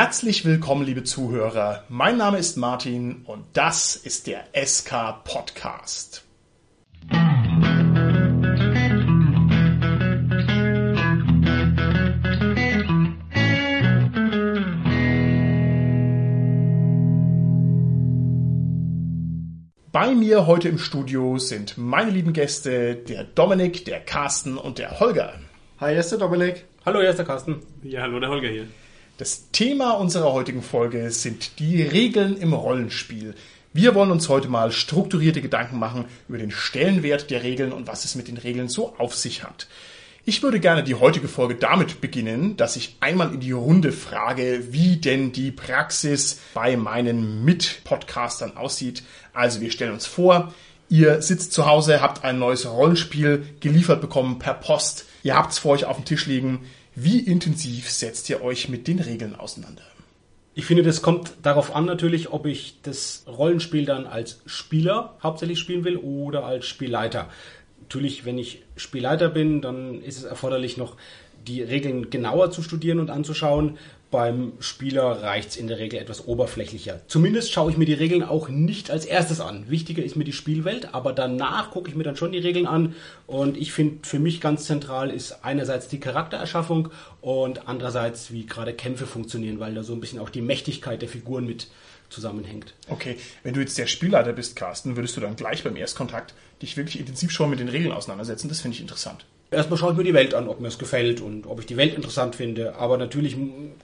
Herzlich willkommen, liebe Zuhörer. Mein Name ist Martin und das ist der SK Podcast. Bei mir heute im Studio sind meine lieben Gäste, der Dominik, der Carsten und der Holger. Hi, hier ist der Dominik. Hallo, hier ist der Carsten. Ja, hallo, der Holger hier. Das Thema unserer heutigen Folge sind die Regeln im Rollenspiel. Wir wollen uns heute mal strukturierte Gedanken machen über den Stellenwert der Regeln und was es mit den Regeln so auf sich hat. Ich würde gerne die heutige Folge damit beginnen, dass ich einmal in die Runde frage, wie denn die Praxis bei meinen Mit-Podcastern aussieht. Also wir stellen uns vor, ihr sitzt zu Hause, habt ein neues Rollenspiel geliefert bekommen per Post. Ihr habt es vor euch auf dem Tisch liegen. Wie intensiv setzt ihr euch mit den Regeln auseinander? Ich finde, das kommt darauf an natürlich, ob ich das Rollenspiel dann als Spieler hauptsächlich spielen will oder als Spielleiter. Natürlich, wenn ich Spielleiter bin, dann ist es erforderlich, noch die Regeln genauer zu studieren und anzuschauen. Beim Spieler reicht es in der Regel etwas oberflächlicher. Zumindest schaue ich mir die Regeln auch nicht als erstes an. Wichtiger ist mir die Spielwelt, aber danach gucke ich mir dann schon die Regeln an. Und ich finde, für mich ganz zentral ist einerseits die Charaktererschaffung und andererseits, wie gerade Kämpfe funktionieren, weil da so ein bisschen auch die Mächtigkeit der Figuren mit zusammenhängt. Okay, wenn du jetzt der Spielleiter bist, Carsten, würdest du dann gleich beim Erstkontakt dich wirklich intensiv schon mit den Regeln auseinandersetzen? Das finde ich interessant. Erstmal schaue ich mir die Welt an, ob mir es gefällt und ob ich die Welt interessant finde. Aber natürlich,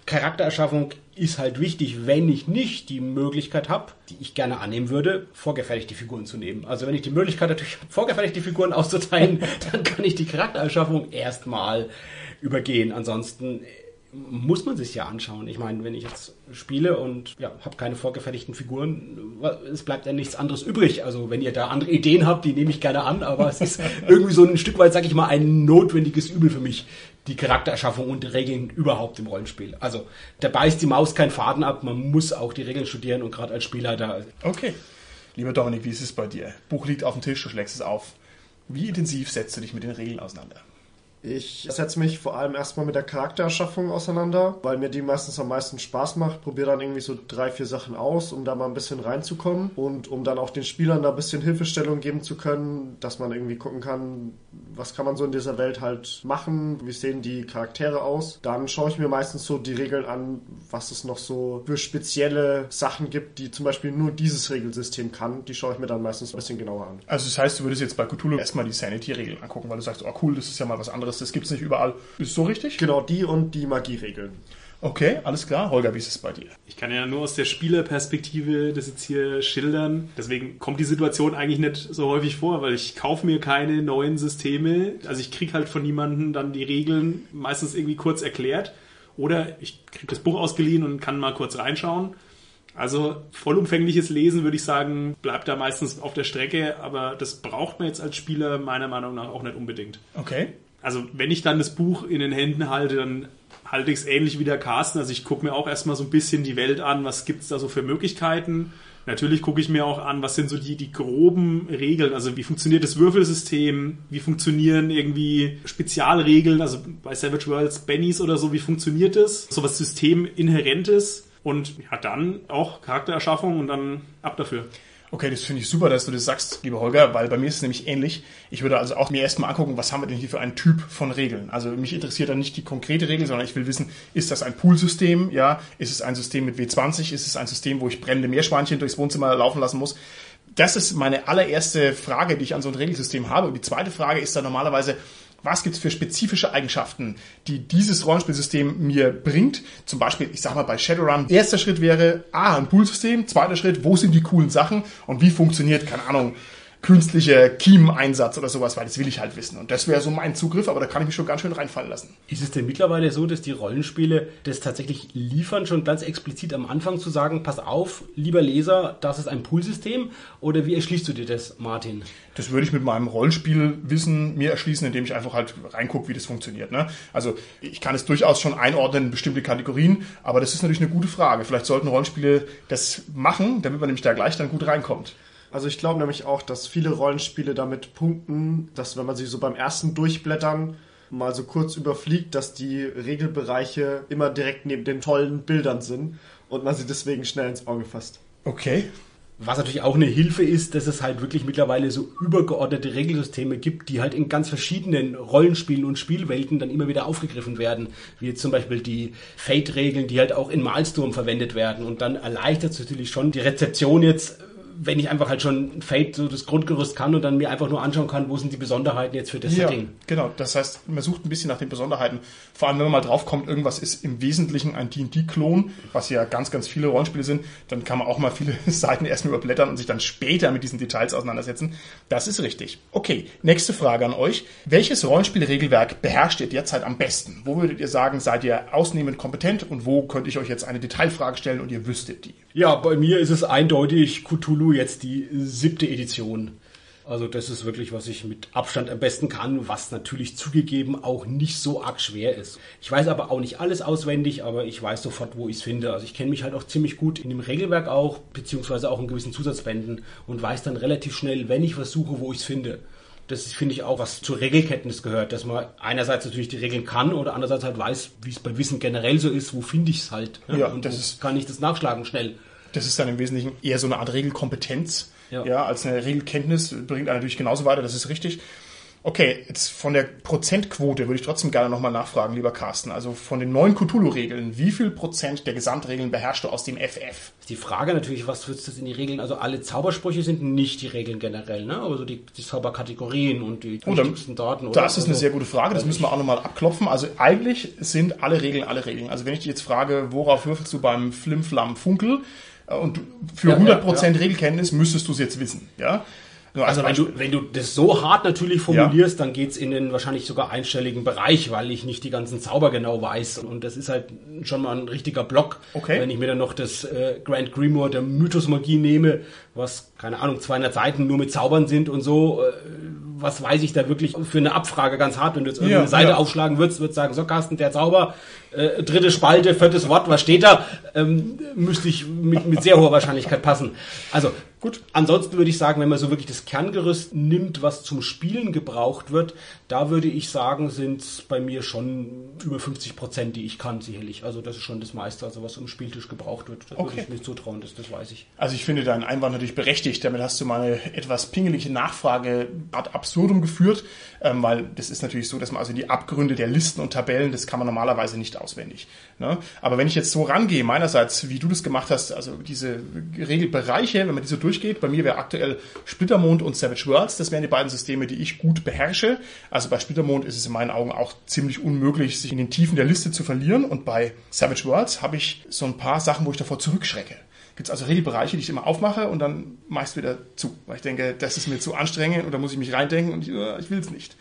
Charaktererschaffung ist halt wichtig, wenn ich nicht die Möglichkeit habe, die ich gerne annehmen würde, vorgefertigte Figuren zu nehmen. Also wenn ich die Möglichkeit natürlich habe, vorgefertigte Figuren auszuteilen, dann kann ich die Charaktererschaffung erstmal übergehen. Ansonsten muss man sich ja anschauen. Ich meine, wenn ich jetzt spiele und ja, habe keine vorgefertigten Figuren, es bleibt ja nichts anderes übrig. Also wenn ihr da andere Ideen habt, die nehme ich gerne an, aber es ist irgendwie so ein Stück weit, sag ich mal, ein notwendiges Übel für mich, die Charaktererschaffung und die Regeln überhaupt im Rollenspiel. Also da beißt die Maus keinen Faden ab, man muss auch die Regeln studieren und gerade als Spielleiter. Okay. Lieber Dominik, wie ist es bei dir? Buch liegt auf dem Tisch, du schlägst es auf. Wie intensiv setzt du dich mit den Regeln auseinander? Ich setze mich vor allem erstmal mit der Charaktererschaffung auseinander, weil mir die meistens am meisten Spaß macht. Probiere dann irgendwie so drei, vier Sachen aus, um da mal ein bisschen reinzukommen und um dann auch den Spielern da ein bisschen Hilfestellung geben zu können, dass man irgendwie gucken kann, was kann man so in dieser Welt halt machen, wie sehen die Charaktere aus. Dann schaue ich mir meistens so die Regeln an, was es noch so für spezielle Sachen gibt, die zum Beispiel nur dieses Regelsystem kann. Die schaue ich mir dann meistens ein bisschen genauer an. Also das heißt, du würdest jetzt bei Cthulhu erstmal die Sanity-Regeln angucken, weil du sagst, oh cool, das ist ja mal was anderes das gibt es nicht überall. Ist so richtig? Genau, die und die Magieregeln. Okay, alles klar. Holger, wie ist es bei dir? Ich kann ja nur aus der Spielerperspektive das jetzt hier schildern. Deswegen kommt die Situation eigentlich nicht so häufig vor, weil ich kaufe mir keine neuen Systeme. Also ich kriege halt von niemandem dann die Regeln meistens irgendwie kurz erklärt. Oder ich kriege das Buch ausgeliehen und kann mal kurz reinschauen. Also vollumfängliches Lesen würde ich sagen, bleibt da meistens auf der Strecke, aber das braucht man jetzt als Spieler meiner Meinung nach auch nicht unbedingt. Okay also wenn ich dann das Buch in den Händen halte, dann halte ich es ähnlich wie der Carsten. Also ich gucke mir auch erstmal so ein bisschen die Welt an, was gibt es da so für Möglichkeiten. Natürlich gucke ich mir auch an, was sind so die, die groben Regeln, also wie funktioniert das Würfelsystem, wie funktionieren irgendwie Spezialregeln, also bei Savage Worlds Bennies oder so, wie funktioniert das? So was Systeminhärentes und ja, dann auch Charaktererschaffung und dann ab dafür. Okay, das finde ich super, dass du das sagst, lieber Holger, weil bei mir ist es nämlich ähnlich. Ich würde also auch mir erstmal angucken, was haben wir denn hier für einen Typ von Regeln. Also mich interessiert dann nicht die konkrete Regel, sondern ich will wissen, ist das ein Poolsystem? Ja, ist es ein System mit W20? Ist es ein System, wo ich brennende Meerschweinchen durchs Wohnzimmer laufen lassen muss? Das ist meine allererste Frage, die ich an so ein Regelsystem habe. Und die zweite Frage ist dann normalerweise, was gibt es für spezifische Eigenschaften, die dieses Rollenspielsystem mir bringt. Zum Beispiel, ich sag mal bei Shadowrun, erster Schritt wäre, ah, ein Poolsystem, zweiter Schritt, wo sind die coolen Sachen und wie funktioniert, keine Ahnung, künstlicher Kiemeneinsatz oder sowas, weil das will ich halt wissen. Und das wäre so mein Zugriff, aber da kann ich mich schon ganz schön reinfallen lassen. Ist es denn mittlerweile so, dass die Rollenspiele das tatsächlich liefern, schon ganz explizit am Anfang zu sagen, pass auf, lieber Leser, das ist ein Poolsystem? Oder wie erschließt du dir das, Martin? Das würde ich mit meinem Rollenspielwissen mir erschließen, indem ich einfach halt reingucke, wie das funktioniert. Ne? Also ich kann es durchaus schon einordnen in bestimmte Kategorien, aber das ist natürlich eine gute Frage. Vielleicht sollten Rollenspiele das machen, damit man nämlich da gleich dann gut reinkommt. Also ich glaube nämlich auch, dass viele Rollenspiele damit punkten, dass wenn man sie so beim ersten Durchblättern mal so kurz überfliegt, dass die Regelbereiche immer direkt neben den tollen Bildern sind und man sie deswegen schnell ins Auge fasst. Okay. Was natürlich auch eine Hilfe ist, dass es halt wirklich mittlerweile so übergeordnete Regelsysteme gibt, die halt in ganz verschiedenen Rollenspielen und Spielwelten dann immer wieder aufgegriffen werden. Wie jetzt zum Beispiel die Fate-Regeln, die halt auch in Malsturm verwendet werden. Und dann erleichtert es natürlich schon die Rezeption jetzt wenn ich einfach halt schon Fate so das Grundgerüst kann und dann mir einfach nur anschauen kann, wo sind die Besonderheiten jetzt für das Ja, Setting. genau. Das heißt, man sucht ein bisschen nach den Besonderheiten. Vor allem, wenn man mal draufkommt, irgendwas ist im Wesentlichen ein D&D-Klon, was ja ganz, ganz viele Rollenspiele sind, dann kann man auch mal viele Seiten erstmal überblättern und sich dann später mit diesen Details auseinandersetzen. Das ist richtig. Okay, nächste Frage an euch. Welches Rollenspielregelwerk beherrscht ihr derzeit am besten? Wo würdet ihr sagen, seid ihr ausnehmend kompetent und wo könnte ich euch jetzt eine Detailfrage stellen und ihr wüsstet die? Ja, bei mir ist es eindeutig Cthulhu jetzt die siebte Edition. Also das ist wirklich, was ich mit Abstand am besten kann, was natürlich zugegeben auch nicht so arg schwer ist. Ich weiß aber auch nicht alles auswendig, aber ich weiß sofort, wo ich es finde. Also ich kenne mich halt auch ziemlich gut in dem Regelwerk auch, beziehungsweise auch in gewissen Zusatzbänden und weiß dann relativ schnell, wenn ich was suche, wo ich es finde. Das finde ich auch, was zur Regelkenntnis gehört, dass man einerseits natürlich die Regeln kann oder andererseits halt weiß, wie es bei Wissen generell so ist, wo finde ich es halt. Ja, und das ist- kann ich das nachschlagen schnell. Das ist dann im Wesentlichen eher so eine Art Regelkompetenz, ja. Ja. als eine Regelkenntnis bringt einen natürlich genauso weiter, das ist richtig. Okay, jetzt von der Prozentquote würde ich trotzdem gerne nochmal nachfragen, lieber Carsten. Also von den neuen Cthulhu-Regeln, wie viel Prozent der Gesamtregeln beherrschst du aus dem FF? Ist die Frage natürlich, was wird das in die Regeln? Also alle Zaubersprüche sind nicht die Regeln generell, ne? Aber so die, die Zauberkategorien und die Oh, dann- wichtigsten Daten. oder? Das ist eine sehr gute Frage, das müssen wir auch nochmal abklopfen. Also eigentlich sind alle Regeln alle Regeln. Also wenn ich dich jetzt frage, worauf würfelst du beim Flimflam Funkel? Äh, Und für Ja, 100% Regelkenntnis müsstest du es jetzt wissen. Ja? Nur als Also wenn du, wenn du das so hart natürlich formulierst, dann geht's in den wahrscheinlich sogar einstelligen Bereich, weil ich nicht die ganzen Zauber genau weiß. Und das ist halt schon mal ein richtiger Block. Okay. Wenn ich mir dann noch das äh, Grand Grimoire der Mythosmagie nehme, was, keine Ahnung, 200 Seiten nur mit Zaubern sind und so, äh, was weiß ich da wirklich für eine Abfrage ganz hart, wenn du jetzt irgendeine Ja, Seite ja. aufschlagen würdest, würdest sagen, so Carsten, der Zauber, äh, dritte Spalte, viertes Wort, was steht da? Ähm, müsste ich mit, mit sehr hoher Wahrscheinlichkeit passen. Also gut. Ansonsten würde ich sagen, wenn man so wirklich das Kerngerüst nimmt, was zum Spielen gebraucht wird, da würde ich sagen, sind es bei mir schon über 50 Prozent, die ich kann, sicherlich. Also das ist schon das meiste, also was am Spieltisch gebraucht wird. Das Okay. würde ich mir zutrauen, das, das weiß ich. Also ich finde deinen Einwand natürlich berechtigt. Damit hast du meine etwas pingelige Nachfrage ad absurdum geführt, ähm, weil das ist natürlich so, dass man also die Abgründe der Listen und Tabellen, das kann man normalerweise nicht auswendig. Ne? Aber wenn ich jetzt so rangehe, meinerseits, wie du das gemacht hast, also diese Regelbereiche, wenn man die so durchgeht, bei mir wäre aktuell Splittermond und Savage Worlds, das wären die beiden Systeme, die ich gut beherrsche. Also bei Splittermond ist es in meinen Augen auch ziemlich unmöglich, sich in den Tiefen der Liste zu verlieren. Und bei Savage Worlds habe ich so ein paar Sachen, wo ich davor zurückschrecke gibt es also Regelbereiche, die ich immer aufmache und dann meist wieder zu. Weil ich denke, das ist mir zu anstrengend und da muss ich mich reindenken und ich, äh, ich will es nicht.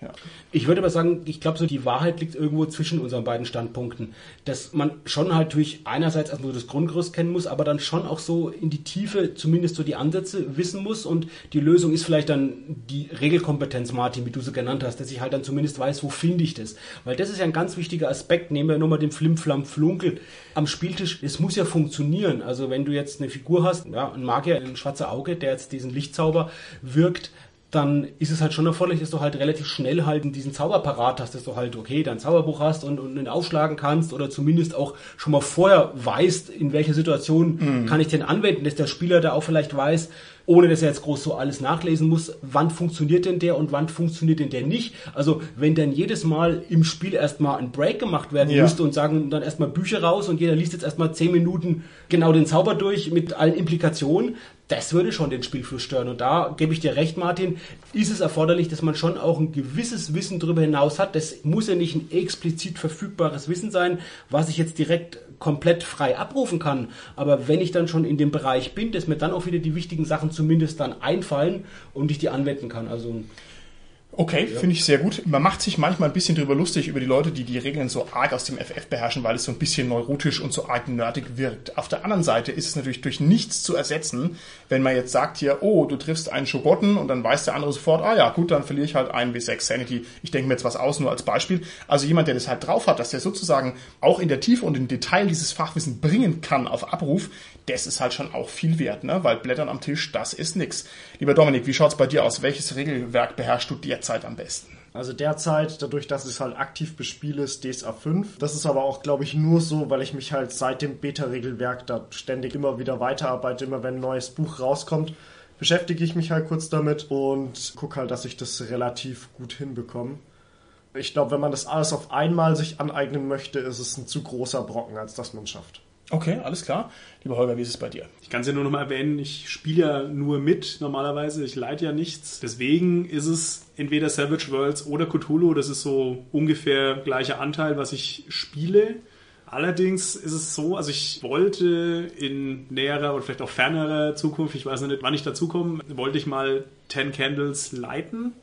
Ja. Ich würde aber sagen, ich glaube, so die Wahrheit liegt irgendwo zwischen unseren beiden Standpunkten. Dass man schon halt durch einerseits erstmal so das Grundgerüst kennen muss, aber dann schon auch so in die Tiefe zumindest so die Ansätze wissen muss und die Lösung ist vielleicht dann die Regelkompetenz, Martin, wie du sie genannt hast, dass ich halt dann zumindest weiß, wo finde ich das. Weil das ist ja ein ganz wichtiger Aspekt. Nehmen wir nur mal den Flimflam Flunkel am Spieltisch. Es muss ja funktionieren. Also wenn du jetzt eine Figur hast, ja, ein Magier, ein schwarzer Auge, der jetzt diesen Lichtzauber wirkt, dann ist es halt schon erforderlich, dass du halt relativ schnell halt diesen Zauber parat hast, dass du halt, okay, dein Zauberbuch hast und, und ihn aufschlagen kannst oder zumindest auch schon mal vorher weißt, in welcher Situation kann ich den anwenden, dass der Spieler da auch vielleicht weiß, ohne dass er jetzt groß so alles nachlesen muss, wann funktioniert denn der und wann funktioniert denn der nicht. Also wenn dann jedes Mal im Spiel erstmal ein Break gemacht werden Ja. müsste und sagen dann erstmal Bücher raus und jeder liest jetzt erstmal zehn Minuten genau den Zauber durch mit allen Implikationen, das würde schon den Spielfluss stören. Und da gebe ich dir recht, Martin, ist es erforderlich, dass man schon auch ein gewisses Wissen darüber hinaus hat. Das muss ja nicht ein explizit verfügbares Wissen sein, was ich jetzt direkt komplett frei abrufen kann. Aber wenn ich dann schon in dem Bereich bin, dass mir dann auch wieder die wichtigen Sachen zumindest dann einfallen und ich die anwenden kann. Also Okay, finde ich sehr gut. Man macht sich manchmal ein bisschen drüber lustig über die Leute, die die Regeln so arg aus dem FF beherrschen, weil es so ein bisschen neurotisch und so arg nerdig wirkt. Auf der anderen Seite ist es natürlich durch nichts zu ersetzen, wenn man jetzt sagt hier, oh, du triffst einen Schogotten und dann weiß der andere sofort, ah ja, gut, dann verliere ich halt einen W6 Sanity. Ich denke mir jetzt was aus, nur als Beispiel. Also jemand, der das halt drauf hat, dass der sozusagen auch in der Tiefe und im Detail dieses Fachwissen bringen kann auf Abruf, das ist halt schon auch viel wert, ne? Weil Blättern am Tisch, das ist nix. Lieber Dominik, wie schaut's bei dir aus? Welches Regelwerk beherrschst du derzeit am besten? Also derzeit, dadurch, dass ich es halt aktiv bespiele, ist DSA 5. Das ist aber auch, glaube ich, nur so, weil ich mich halt seit dem Beta-Regelwerk da ständig immer wieder weiterarbeite. Immer wenn ein neues Buch rauskommt, beschäftige ich mich halt kurz damit und gucke halt, dass ich das relativ gut hinbekomme. Ich glaube, wenn man das alles auf einmal sich aneignen möchte, ist es ein zu großer Brocken, als dass man es schafft. Okay, alles klar. Lieber Holger, wie ist es bei dir? Ich kann es ja nur noch mal erwähnen, ich spiele ja nur mit normalerweise, ich leite ja nichts. Deswegen ist es entweder Savage Worlds oder Cthulhu, das ist so ungefähr gleicher Anteil, was ich spiele. Allerdings ist es so, also ich wollte in näherer oder vielleicht auch fernerer Zukunft, ich weiß noch nicht, wann ich dazu komme, wollte ich mal Ten Candles leiten.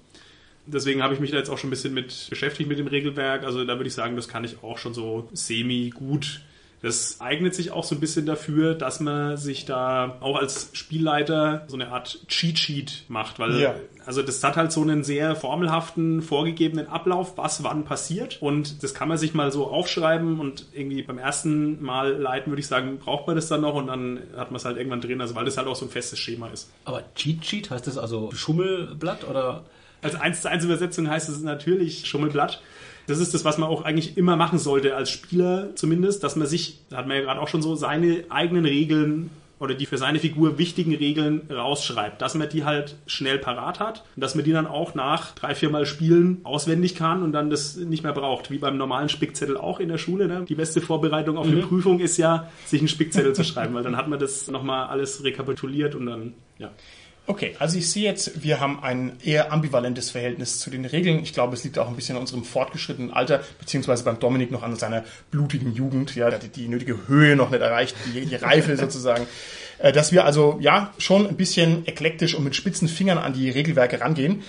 Deswegen habe ich mich da jetzt auch schon ein bisschen mit beschäftigt mit dem Regelwerk. Also da würde ich sagen, das kann ich auch schon so semi gut das eignet sich auch so ein bisschen dafür, dass man sich da auch als Spielleiter so eine Art Cheat Sheet macht, weil ja. also das hat halt so einen sehr formelhaften, vorgegebenen Ablauf, was wann passiert und das kann man sich mal so aufschreiben und irgendwie beim ersten Mal leiten, würde ich sagen, braucht man das dann noch und dann hat man es halt irgendwann drin, also weil das halt auch so ein festes Schema ist. Aber Cheat Sheet heißt das also Schummelblatt oder? Als 1 zu 1 Übersetzung heißt es natürlich Schummelblatt. Das ist das, was man auch eigentlich immer machen sollte, als Spieler zumindest, dass man sich, da hat man ja gerade auch schon so, seine eigenen Regeln oder die für seine Figur wichtigen Regeln rausschreibt, dass man die halt schnell parat hat und dass man die dann auch nach drei, vier Mal Spielen auswendig kann und dann das nicht mehr braucht, wie beim normalen Spickzettel auch in der Schule. Ne? Die beste Vorbereitung auf mhm. eine Prüfung ist ja, sich einen Spickzettel zu schreiben, weil dann hat man das nochmal alles rekapituliert und dann, ja. Okay, also ich sehe jetzt, wir haben ein eher ambivalentes Verhältnis zu den Regeln. Ich glaube, es liegt auch ein bisschen an unserem fortgeschrittenen Alter, beziehungsweise beim Dominik noch an seiner blutigen Jugend. Ja, der hat die nötige Höhe noch nicht erreicht, die, die Reife sozusagen. Äh, dass wir also, ja, schon ein bisschen eklektisch und mit spitzen Fingern an die Regelwerke rangehen.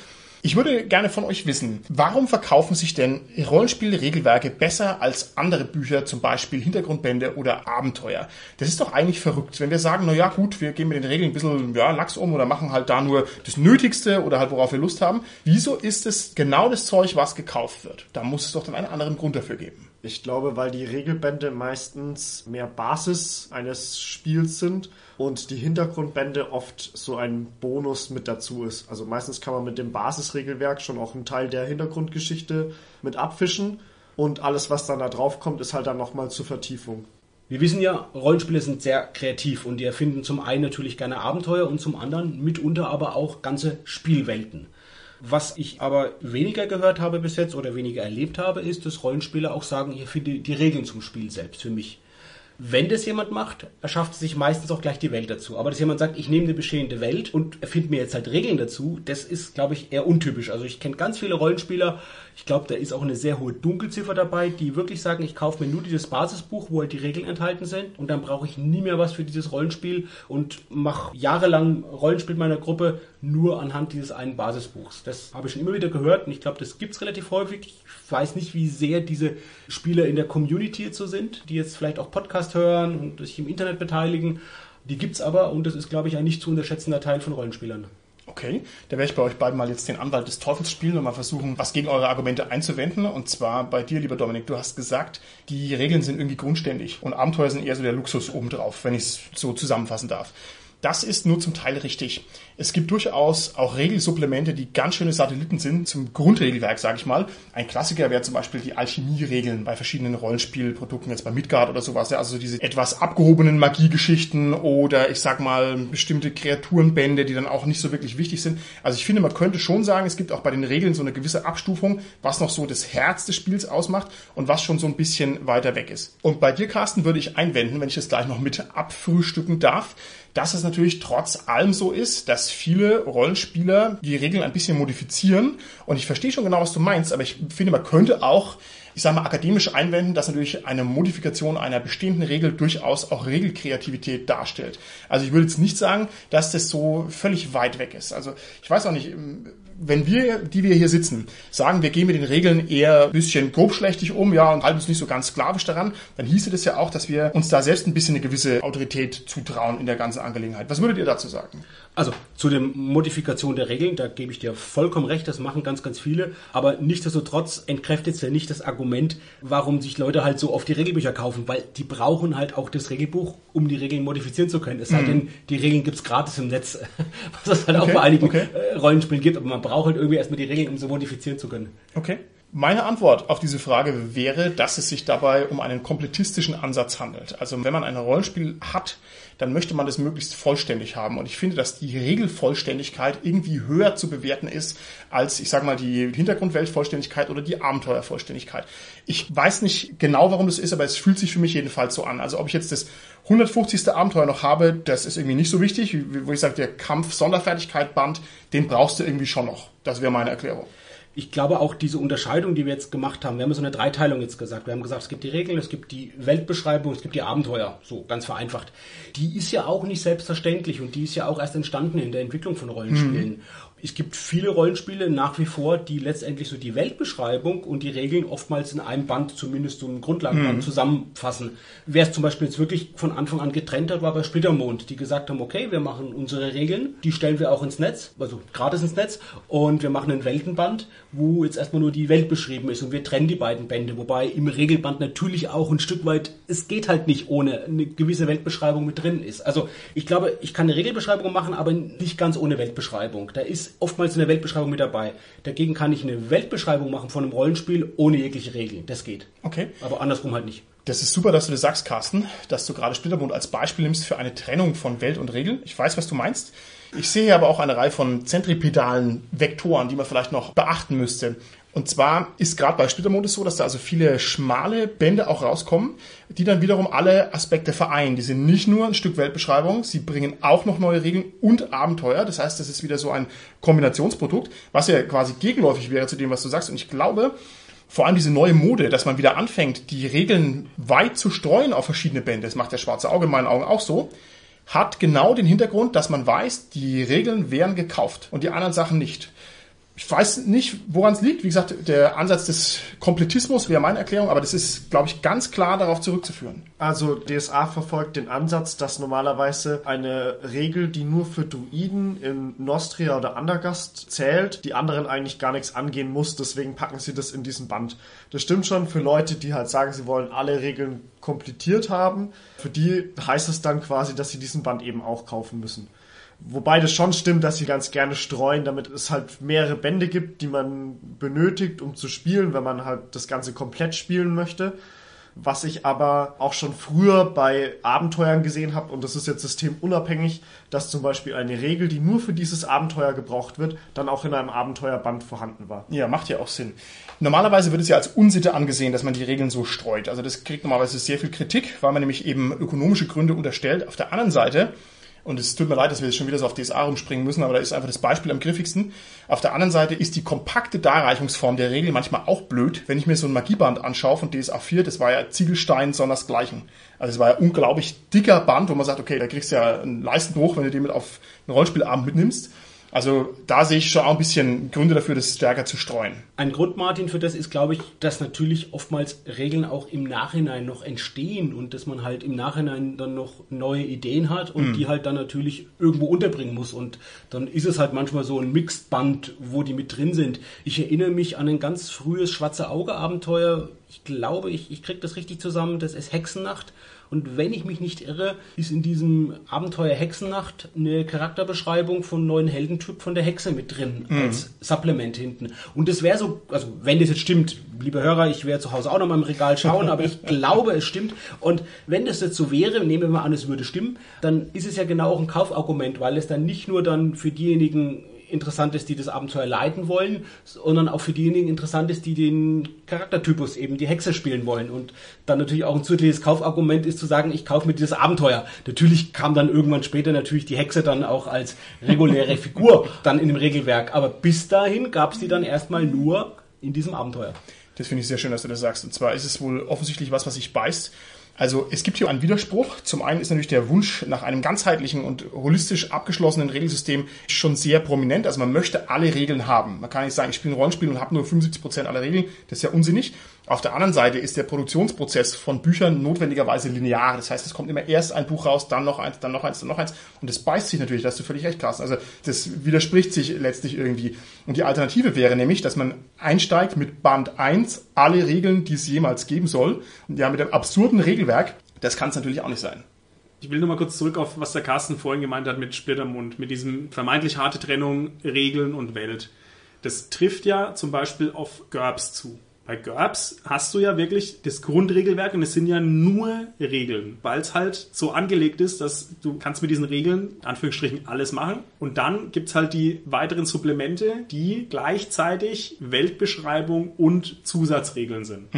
Ich würde gerne von euch wissen, warum verkaufen sich denn Rollenspielregelwerke besser als andere Bücher, zum Beispiel Hintergrundbände oder Abenteuer? Das ist doch eigentlich verrückt, wenn wir sagen, na ja, gut, wir gehen mit den Regeln ein bisschen ja, lax um oder machen halt da nur das Nötigste oder halt worauf wir Lust haben. Wieso ist es genau das Zeug, was gekauft wird? Da muss es doch dann einen anderen Grund dafür geben. Ich glaube, weil die Regelbände meistens mehr Basis eines Spiels sind und die Hintergrundbände oft so ein Bonus mit dazu ist. Also meistens kann man mit dem Basisregelwerk schon auch einen Teil der Hintergrundgeschichte mit abfischen und alles, was dann da drauf kommt, ist halt dann nochmal zur Vertiefung. Wir wissen ja, Rollenspiele sind sehr kreativ und die erfinden zum einen natürlich gerne Abenteuer und zum anderen mitunter aber auch ganze Spielwelten. Was ich aber weniger gehört habe bis jetzt oder weniger erlebt habe, ist, dass Rollenspieler auch sagen, ich finde die Regeln zum Spiel selbst für mich. Wenn das jemand macht, erschafft sich meistens auch gleich die Welt dazu. Aber dass jemand sagt, ich nehme eine bestehende Welt und erfinde mir jetzt halt Regeln dazu, das ist, glaube ich, eher untypisch. Also ich kenne ganz viele Rollenspieler, ich glaube, da ist auch eine sehr hohe Dunkelziffer dabei, die wirklich sagen, ich kaufe mir nur dieses Basisbuch, wo halt die Regeln enthalten sind und dann brauche ich nie mehr was für dieses Rollenspiel und mache jahrelang Rollenspiel meiner Gruppe nur anhand dieses einen Basisbuchs. Das habe ich schon immer wieder gehört und ich glaube, das gibt es relativ häufig. Ich weiß nicht, wie sehr diese Spieler in der Community jetzt so sind, die jetzt vielleicht auch Podcast hören und sich im Internet beteiligen. Die gibt es aber und das ist, glaube ich, ein nicht zu unterschätzender Teil von Rollenspielern. Okay, da werde ich bei euch beiden mal jetzt den Anwalt des Teufels spielen und mal versuchen, was gegen eure Argumente einzuwenden. Und zwar bei dir, lieber Dominik, du hast gesagt, die Regeln sind irgendwie grundständig und Abenteuer sind eher so der Luxus obendrauf, wenn ich es so zusammenfassen darf. Das ist nur zum Teil richtig. Es gibt durchaus auch Regelsupplemente, die ganz schöne Satelliten sind zum Grundregelwerk, sage ich mal. Ein Klassiker wäre zum Beispiel die Alchemie-Regeln bei verschiedenen Rollenspielprodukten, jetzt bei Midgard oder sowas. Ja, also diese etwas abgehobenen Magiegeschichten oder ich sag mal bestimmte Kreaturenbände, die dann auch nicht so wirklich wichtig sind. Also ich finde, man könnte schon sagen, es gibt auch bei den Regeln so eine gewisse Abstufung, was noch so das Herz des Spiels ausmacht und was schon so ein bisschen weiter weg ist. Und bei dir, Carsten, würde ich einwenden, wenn ich das gleich noch mit abfrühstücken darf dass es natürlich trotz allem so ist, dass viele Rollenspieler die Regeln ein bisschen modifizieren. Und ich verstehe schon genau, was du meinst, aber ich finde, man könnte auch ich sage mal, akademisch einwenden, dass natürlich eine Modifikation einer bestehenden Regel durchaus auch Regelkreativität darstellt. Also ich würde jetzt nicht sagen, dass das so völlig weit weg ist. Also ich weiß auch nicht, wenn wir, die wir hier sitzen, sagen, wir gehen mit den Regeln eher ein bisschen grobschlächtig um, ja, und halten uns nicht so ganz sklavisch daran, dann hieße das ja auch, dass wir uns da selbst ein bisschen eine gewisse Autorität zutrauen in der ganzen Angelegenheit. Was würdet ihr dazu sagen? Also zu der Modifikation der Regeln, da gebe ich dir vollkommen recht, das machen ganz, ganz viele, aber nichtsdestotrotz entkräftet es ja nicht das Argument, warum sich Leute halt so oft die Regelbücher kaufen, weil die brauchen halt auch das Regelbuch, um die Regeln modifizieren zu können. Es sei mhm. denn, die Regeln gibt es gratis im Netz, was es halt okay, auch bei einigen okay. Äh, Rollenspielen gibt, aber man man braucht halt irgendwie erstmal die Regeln, um sie modifizieren zu können. Okay. Meine Antwort auf diese Frage wäre, dass es sich dabei um einen komplettistischen Ansatz handelt. Also wenn man ein Rollenspiel hat, dann möchte man das möglichst vollständig haben. Und ich finde, dass die Regelvollständigkeit irgendwie höher zu bewerten ist als, ich sage mal, die Hintergrundweltvollständigkeit oder die Abenteuervollständigkeit. Ich weiß nicht genau, warum das ist, aber es fühlt sich für mich jedenfalls so an. Also ob ich jetzt das 150. Abenteuer noch habe, das ist irgendwie nicht so wichtig. Wo ich sage, der Kampf-Sonderfertigkeit-Band, den brauchst du irgendwie schon noch. Das wäre meine Erklärung ich glaube auch diese Unterscheidung, die wir jetzt gemacht haben, wir haben so eine Dreiteilung jetzt gesagt. Wir haben gesagt, es gibt die Regeln, es gibt die Weltbeschreibung, es gibt die Abenteuer, so ganz vereinfacht. Die ist ja auch nicht selbstverständlich und die ist ja auch erst entstanden in der Entwicklung von Rollenspielen. Mhm es gibt viele Rollenspiele nach wie vor, die letztendlich so die Weltbeschreibung und die Regeln oftmals in einem Band, zumindest so einem Grundlagenband, mhm. zusammenfassen. Wer es zum Beispiel jetzt wirklich von Anfang an getrennt hat, war bei Splittermond, die gesagt haben, okay, wir machen unsere Regeln, die stellen wir auch ins Netz, also gratis ins Netz, und wir machen einen Weltenband, wo jetzt erstmal nur die Welt beschrieben ist und wir trennen die beiden Bände, wobei im Regelband natürlich auch ein Stück weit, es geht halt nicht ohne eine gewisse Weltbeschreibung mit drin ist. Also ich glaube, ich kann eine Regelbeschreibung machen, aber nicht ganz ohne Weltbeschreibung. Da ist oftmals in der Weltbeschreibung mit dabei. Dagegen kann ich eine Weltbeschreibung machen von einem Rollenspiel ohne jegliche Regeln. Das geht. Okay. Aber andersrum halt nicht. Das ist super, dass du das sagst, Carsten, dass du gerade Splitterbund als Beispiel nimmst für eine Trennung von Welt und Regeln. Ich weiß, was du meinst. Ich sehe aber auch eine Reihe von zentripedalen Vektoren, die man vielleicht noch beachten müsste. Und zwar ist gerade bei Splittermond so, dass da also viele schmale Bände auch rauskommen, die dann wiederum alle Aspekte vereinen. Die sind nicht nur ein Stück Weltbeschreibung, sie bringen auch noch neue Regeln und Abenteuer. Das heißt, das ist wieder so ein Kombinationsprodukt, was ja quasi gegenläufig wäre zu dem, was du sagst. Und ich glaube, vor allem diese neue Mode, dass man wieder anfängt, die Regeln weit zu streuen auf verschiedene Bände, das macht der schwarze Auge in meinen Augen auch so, hat genau den Hintergrund, dass man weiß, die Regeln wären gekauft und die anderen Sachen nicht. Ich weiß nicht, woran es liegt. Wie gesagt, der Ansatz des Komplettismus wäre meine Erklärung, aber das ist, glaube ich, ganz klar darauf zurückzuführen. Also DSA verfolgt den Ansatz, dass normalerweise eine Regel, die nur für Druiden in Nostria oder Andergast zählt, die anderen eigentlich gar nichts angehen muss. Deswegen packen sie das in diesen Band. Das stimmt schon für Leute, die halt sagen, sie wollen alle Regeln komplettiert haben. Für die heißt es dann quasi, dass sie diesen Band eben auch kaufen müssen. Wobei das schon stimmt, dass sie ganz gerne streuen, damit es halt mehrere Bände gibt, die man benötigt, um zu spielen, wenn man halt das Ganze komplett spielen möchte. Was ich aber auch schon früher bei Abenteuern gesehen habe, und das ist jetzt systemunabhängig, dass zum Beispiel eine Regel, die nur für dieses Abenteuer gebraucht wird, dann auch in einem Abenteuerband vorhanden war. Ja, macht ja auch Sinn. Normalerweise wird es ja als Unsitte angesehen, dass man die Regeln so streut. Also das kriegt normalerweise sehr viel Kritik, weil man nämlich eben ökonomische Gründe unterstellt. Auf der anderen Seite und es tut mir leid, dass wir jetzt schon wieder so auf DSA rumspringen müssen, aber da ist einfach das Beispiel am griffigsten. Auf der anderen Seite ist die kompakte Darreichungsform der Regel manchmal auch blöd. Wenn ich mir so ein Magieband anschaue von DSA 4, das war ja Ziegelstein sondersgleichen. Also es war ja unglaublich dicker Band, wo man sagt, okay, da kriegst du ja einen Leistenbruch, wenn du den mit auf einen Rollspielabend mitnimmst. Also da sehe ich schon auch ein bisschen Gründe dafür, das stärker zu streuen. Ein Grund, Martin, für das ist, glaube ich, dass natürlich oftmals Regeln auch im Nachhinein noch entstehen und dass man halt im Nachhinein dann noch neue Ideen hat und mm. die halt dann natürlich irgendwo unterbringen muss. Und dann ist es halt manchmal so ein Mixed-Band, wo die mit drin sind. Ich erinnere mich an ein ganz frühes Schwarze Auge-Abenteuer. Ich glaube, ich, ich kriege das richtig zusammen. Das ist Hexennacht. Und wenn ich mich nicht irre, ist in diesem Abenteuer Hexennacht eine Charakterbeschreibung von neuen Heldentyp von der Hexe mit drin mhm. als Supplement hinten. Und das wäre so, also wenn das jetzt stimmt, liebe Hörer, ich werde zu Hause auch noch mal im Regal schauen, aber ich glaube, es stimmt. Und wenn das jetzt so wäre, nehmen wir mal an, es würde stimmen, dann ist es ja genau auch ein Kaufargument, weil es dann nicht nur dann für diejenigen interessant ist, die das Abenteuer leiten wollen, sondern auch für diejenigen interessant ist, die den Charaktertypus eben die Hexe spielen wollen. Und dann natürlich auch ein zusätzliches Kaufargument ist zu sagen, ich kaufe mir dieses Abenteuer. Natürlich kam dann irgendwann später natürlich die Hexe dann auch als reguläre Figur dann in dem Regelwerk. Aber bis dahin gab es die dann erstmal nur in diesem Abenteuer. Das finde ich sehr schön, dass du das sagst. Und zwar ist es wohl offensichtlich was, was sich beißt. Also es gibt hier einen Widerspruch. Zum einen ist natürlich der Wunsch nach einem ganzheitlichen und holistisch abgeschlossenen Regelsystem schon sehr prominent. Also man möchte alle Regeln haben. Man kann nicht sagen, ich spiele ein Rollenspiel und habe nur 75 Prozent aller Regeln. Das ist ja unsinnig. Auf der anderen Seite ist der Produktionsprozess von Büchern notwendigerweise linear. Das heißt, es kommt immer erst ein Buch raus, dann noch eins, dann noch eins, dann noch eins. Und das beißt sich natürlich, da hast du völlig recht, Carsten. Also das widerspricht sich letztlich irgendwie. Und die Alternative wäre nämlich, dass man einsteigt mit Band 1, alle Regeln, die es jemals geben soll. Und ja, mit einem absurden Regelwerk. Das kann es natürlich auch nicht sein. Ich will nochmal kurz zurück auf, was der Carsten vorhin gemeint hat mit Splittermund, mit diesem vermeintlich harte Trennung Regeln und Welt. Das trifft ja zum Beispiel auf GURPS zu. Bei GURPS hast du ja wirklich das Grundregelwerk und es sind ja nur Regeln, weil es halt so angelegt ist, dass du kannst mit diesen Regeln, in Anführungsstrichen, alles machen. Und dann gibt's halt die weiteren Supplemente, die gleichzeitig Weltbeschreibung und Zusatzregeln sind.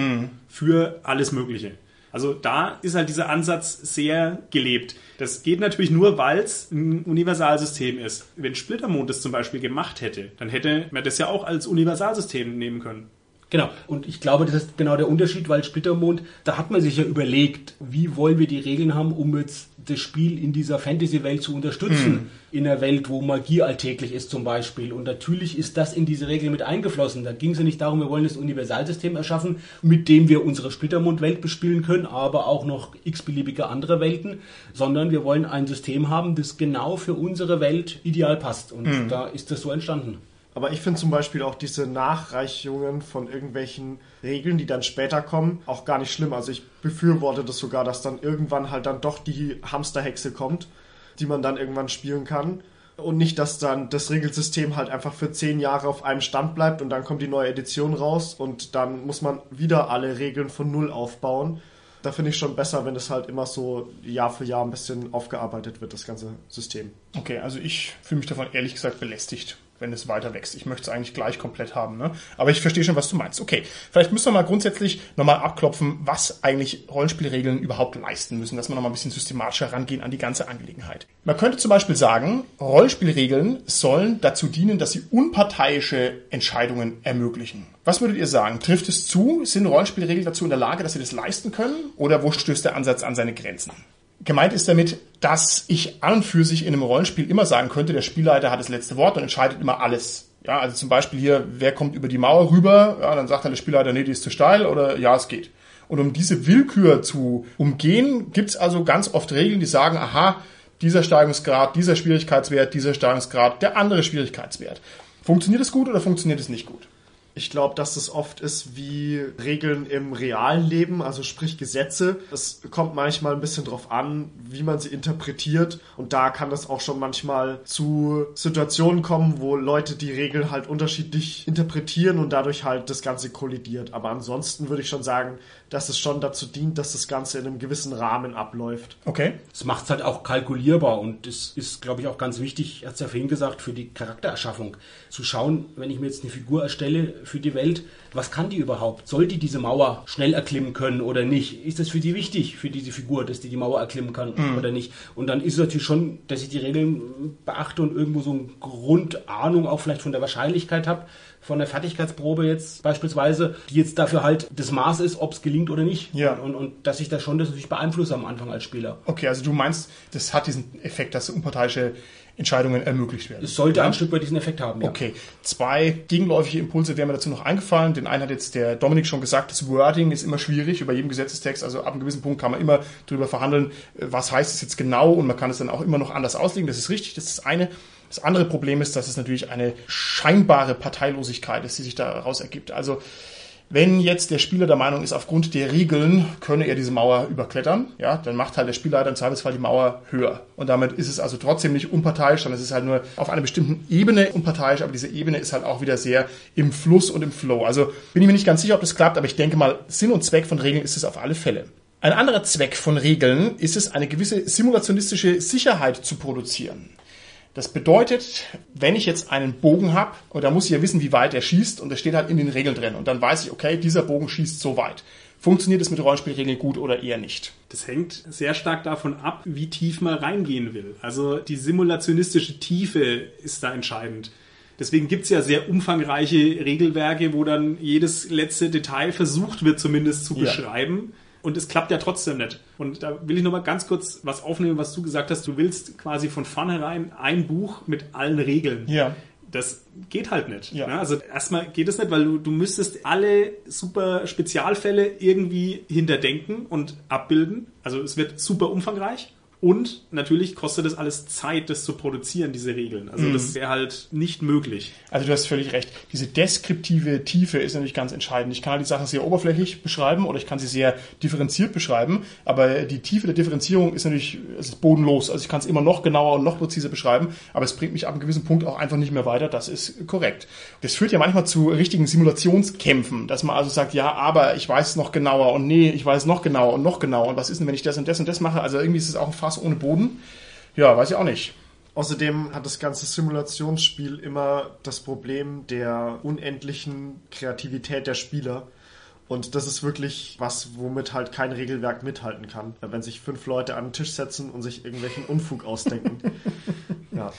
Für alles Mögliche. Also da ist halt dieser Ansatz sehr gelebt. Das geht natürlich nur, weil es ein Universalsystem ist. Wenn Splittermond das zum Beispiel gemacht hätte, dann hätte man das ja auch als Universalsystem nehmen können. Genau. Und ich glaube, das ist genau der Unterschied, weil Splittermond, da hat man sich ja überlegt, wie wollen wir die Regeln haben, um jetzt das Spiel in dieser Fantasy-Welt zu unterstützen. In einer Welt, wo Magie alltäglich ist zum Beispiel. Und natürlich ist das in diese Regeln mit eingeflossen. Da ging es ja nicht darum, wir wollen das Universalsystem erschaffen, mit dem wir unsere Splittermond-Welt bespielen können, aber auch noch x-beliebige andere Welten, sondern wir wollen ein System haben, das genau für unsere Welt ideal passt. Und da ist das so entstanden. Aber ich finde zum Beispiel auch diese Nachreichungen von irgendwelchen Regeln, die dann später kommen, auch gar nicht schlimm. Also ich befürworte das sogar, dass dann irgendwann halt dann doch die Hamsterhexe kommt, die man dann irgendwann spielen kann. Und nicht, dass dann das Regelsystem halt einfach für zehn Jahre auf einem Stand bleibt und dann kommt die neue Edition raus und dann muss man wieder alle Regeln von Null aufbauen. Da finde ich schon besser, wenn es halt immer so Jahr für Jahr ein bisschen aufgearbeitet wird, das ganze System. Okay, also ich fühle mich davon ehrlich gesagt belästigt, wenn es weiter wächst. Ich möchte es eigentlich gleich komplett haben, ne? Aber ich verstehe schon, was du meinst. Okay, vielleicht müssen wir mal grundsätzlich nochmal abklopfen, was eigentlich Rollenspielregeln überhaupt leisten müssen, dass wir nochmal ein bisschen systematischer rangehen an die ganze Angelegenheit. Man könnte zum Beispiel sagen, Rollenspielregeln sollen dazu dienen, dass sie unparteiische Entscheidungen ermöglichen. Was würdet ihr sagen? Trifft es zu? Sind Rollenspielregeln dazu in der Lage, dass sie das leisten können? Oder wo stößt der Ansatz an seine Grenzen? Gemeint ist damit, dass ich an und für sich in einem Rollenspiel immer sagen könnte, der Spielleiter hat das letzte Wort und entscheidet immer alles. Ja, also zum Beispiel hier, wer kommt über die Mauer rüber? Ja, dann sagt dann der Spielleiter, nee, die ist zu steil oder ja, es geht. Und um diese Willkür zu umgehen, gibt's also ganz oft Regeln, die sagen, aha, dieser Steigungsgrad, dieser Schwierigkeitswert, dieser Steigungsgrad, der andere Schwierigkeitswert. Funktioniert es gut oder funktioniert es nicht gut? Ich glaube, dass es oft ist wie Regeln im realen Leben, also sprich Gesetze. Es kommt manchmal ein bisschen drauf an, wie man sie interpretiert. Und da kann es auch schon manchmal zu Situationen kommen, wo Leute die Regeln halt unterschiedlich interpretieren und dadurch halt das Ganze kollidiert. Aber ansonsten würde ich schon sagen, dass es schon dazu dient, dass das Ganze in einem gewissen Rahmen abläuft. Okay. Es macht es halt auch kalkulierbar und das ist, glaube ich, auch ganz wichtig, hat es ja vorhin gesagt, für die Charaktererschaffung. Zu schauen, wenn ich mir jetzt eine Figur erstelle für die Welt, was kann die überhaupt? Soll die diese Mauer schnell erklimmen können oder nicht? Ist das für die wichtig, für diese Figur, dass die die Mauer erklimmen kann oder nicht? Und dann ist es natürlich schon, dass ich die Regeln beachte und irgendwo so eine Grundahnung auch vielleicht von der Wahrscheinlichkeit habe, von der Fertigkeitsprobe jetzt beispielsweise, die jetzt dafür halt das Maß ist, ob es gelingt oder nicht. Ja. Und, und dass ich das schon das natürlich beeinflusse am Anfang als Spieler. Okay, also du meinst, das hat diesen Effekt, dass unparteiische Entscheidungen ermöglicht werden. Es sollte ein Stück weit diesen Effekt haben. Ja. Okay, zwei gegenläufige Impulse wären mir dazu noch eingefallen. Den einen hat jetzt der Dominik schon gesagt, das Wording ist immer schwierig über jedem Gesetzestext. Also ab einem gewissen Punkt kann man immer darüber verhandeln, was heißt es jetzt genau und man kann es dann auch immer noch anders auslegen. Das ist richtig, das ist das eine. Das andere Problem ist, dass es natürlich eine scheinbare Parteilosigkeit ist, die sich daraus ergibt. Also wenn jetzt der Spieler der Meinung ist, aufgrund der Regeln könne er diese Mauer überklettern, ja, dann macht halt der Spielleiter im Zweifelsfall die Mauer höher. Und damit ist es also trotzdem nicht unparteiisch, sondern es ist halt nur auf einer bestimmten Ebene unparteiisch, aber diese Ebene ist halt auch wieder sehr im Fluss und im Flow. Also bin ich mir nicht ganz sicher, ob das klappt, aber ich denke mal, Sinn und Zweck von Regeln ist es auf alle Fälle. Ein anderer Zweck von Regeln ist es, eine gewisse simulationistische Sicherheit zu produzieren. Das bedeutet, wenn ich jetzt einen Bogen habe, und da muss ich ja wissen, wie weit er schießt, und das steht halt in den Regeln drin, und dann weiß ich, okay, dieser Bogen schießt so weit. Funktioniert es mit Rollenspielregeln gut oder eher nicht? Das hängt sehr stark davon ab, wie tief man reingehen will. Also die simulationistische Tiefe ist da entscheidend. Deswegen gibt's ja sehr umfangreiche Regelwerke, wo dann jedes letzte Detail versucht wird zumindest zu Ja. beschreiben. Und es klappt ja trotzdem nicht. Und da will ich nochmal ganz kurz was aufnehmen, was du gesagt hast. Du willst quasi von vornherein ein Buch mit allen Regeln. Ja. Das geht halt nicht. Ja. ne? Also erstmal geht es nicht, weil du, du müsstest alle super Spezialfälle irgendwie hinterdenken und abbilden. Also es wird super umfangreich. Und natürlich kostet es alles Zeit, das zu produzieren, diese Regeln. Also das wäre halt nicht möglich. Also du hast völlig recht. Diese deskriptive Tiefe ist natürlich ganz entscheidend. Ich kann die Sachen sehr oberflächlich beschreiben oder ich kann sie sehr differenziert beschreiben, aber die Tiefe der Differenzierung ist natürlich es ist bodenlos. Also ich kann es immer noch genauer und noch präziser beschreiben, aber es bringt mich ab einem gewissen Punkt auch einfach nicht mehr weiter. Das ist korrekt. Das führt ja manchmal zu richtigen Simulationskämpfen, dass man also sagt, ja, aber ich weiß es noch genauer und nee, ich weiß noch genauer und noch genauer und was ist denn, wenn ich das und das und das mache? Also irgendwie ist es auch ein Fass ohne Boden. Ja, weiß ich auch nicht. Außerdem hat das ganze Simulationsspiel immer das Problem der unendlichen Kreativität der Spieler. Und das ist wirklich was, womit halt kein Regelwerk mithalten kann. Wenn sich fünf Leute an den Tisch setzen und sich irgendwelchen Unfug ausdenken. ja.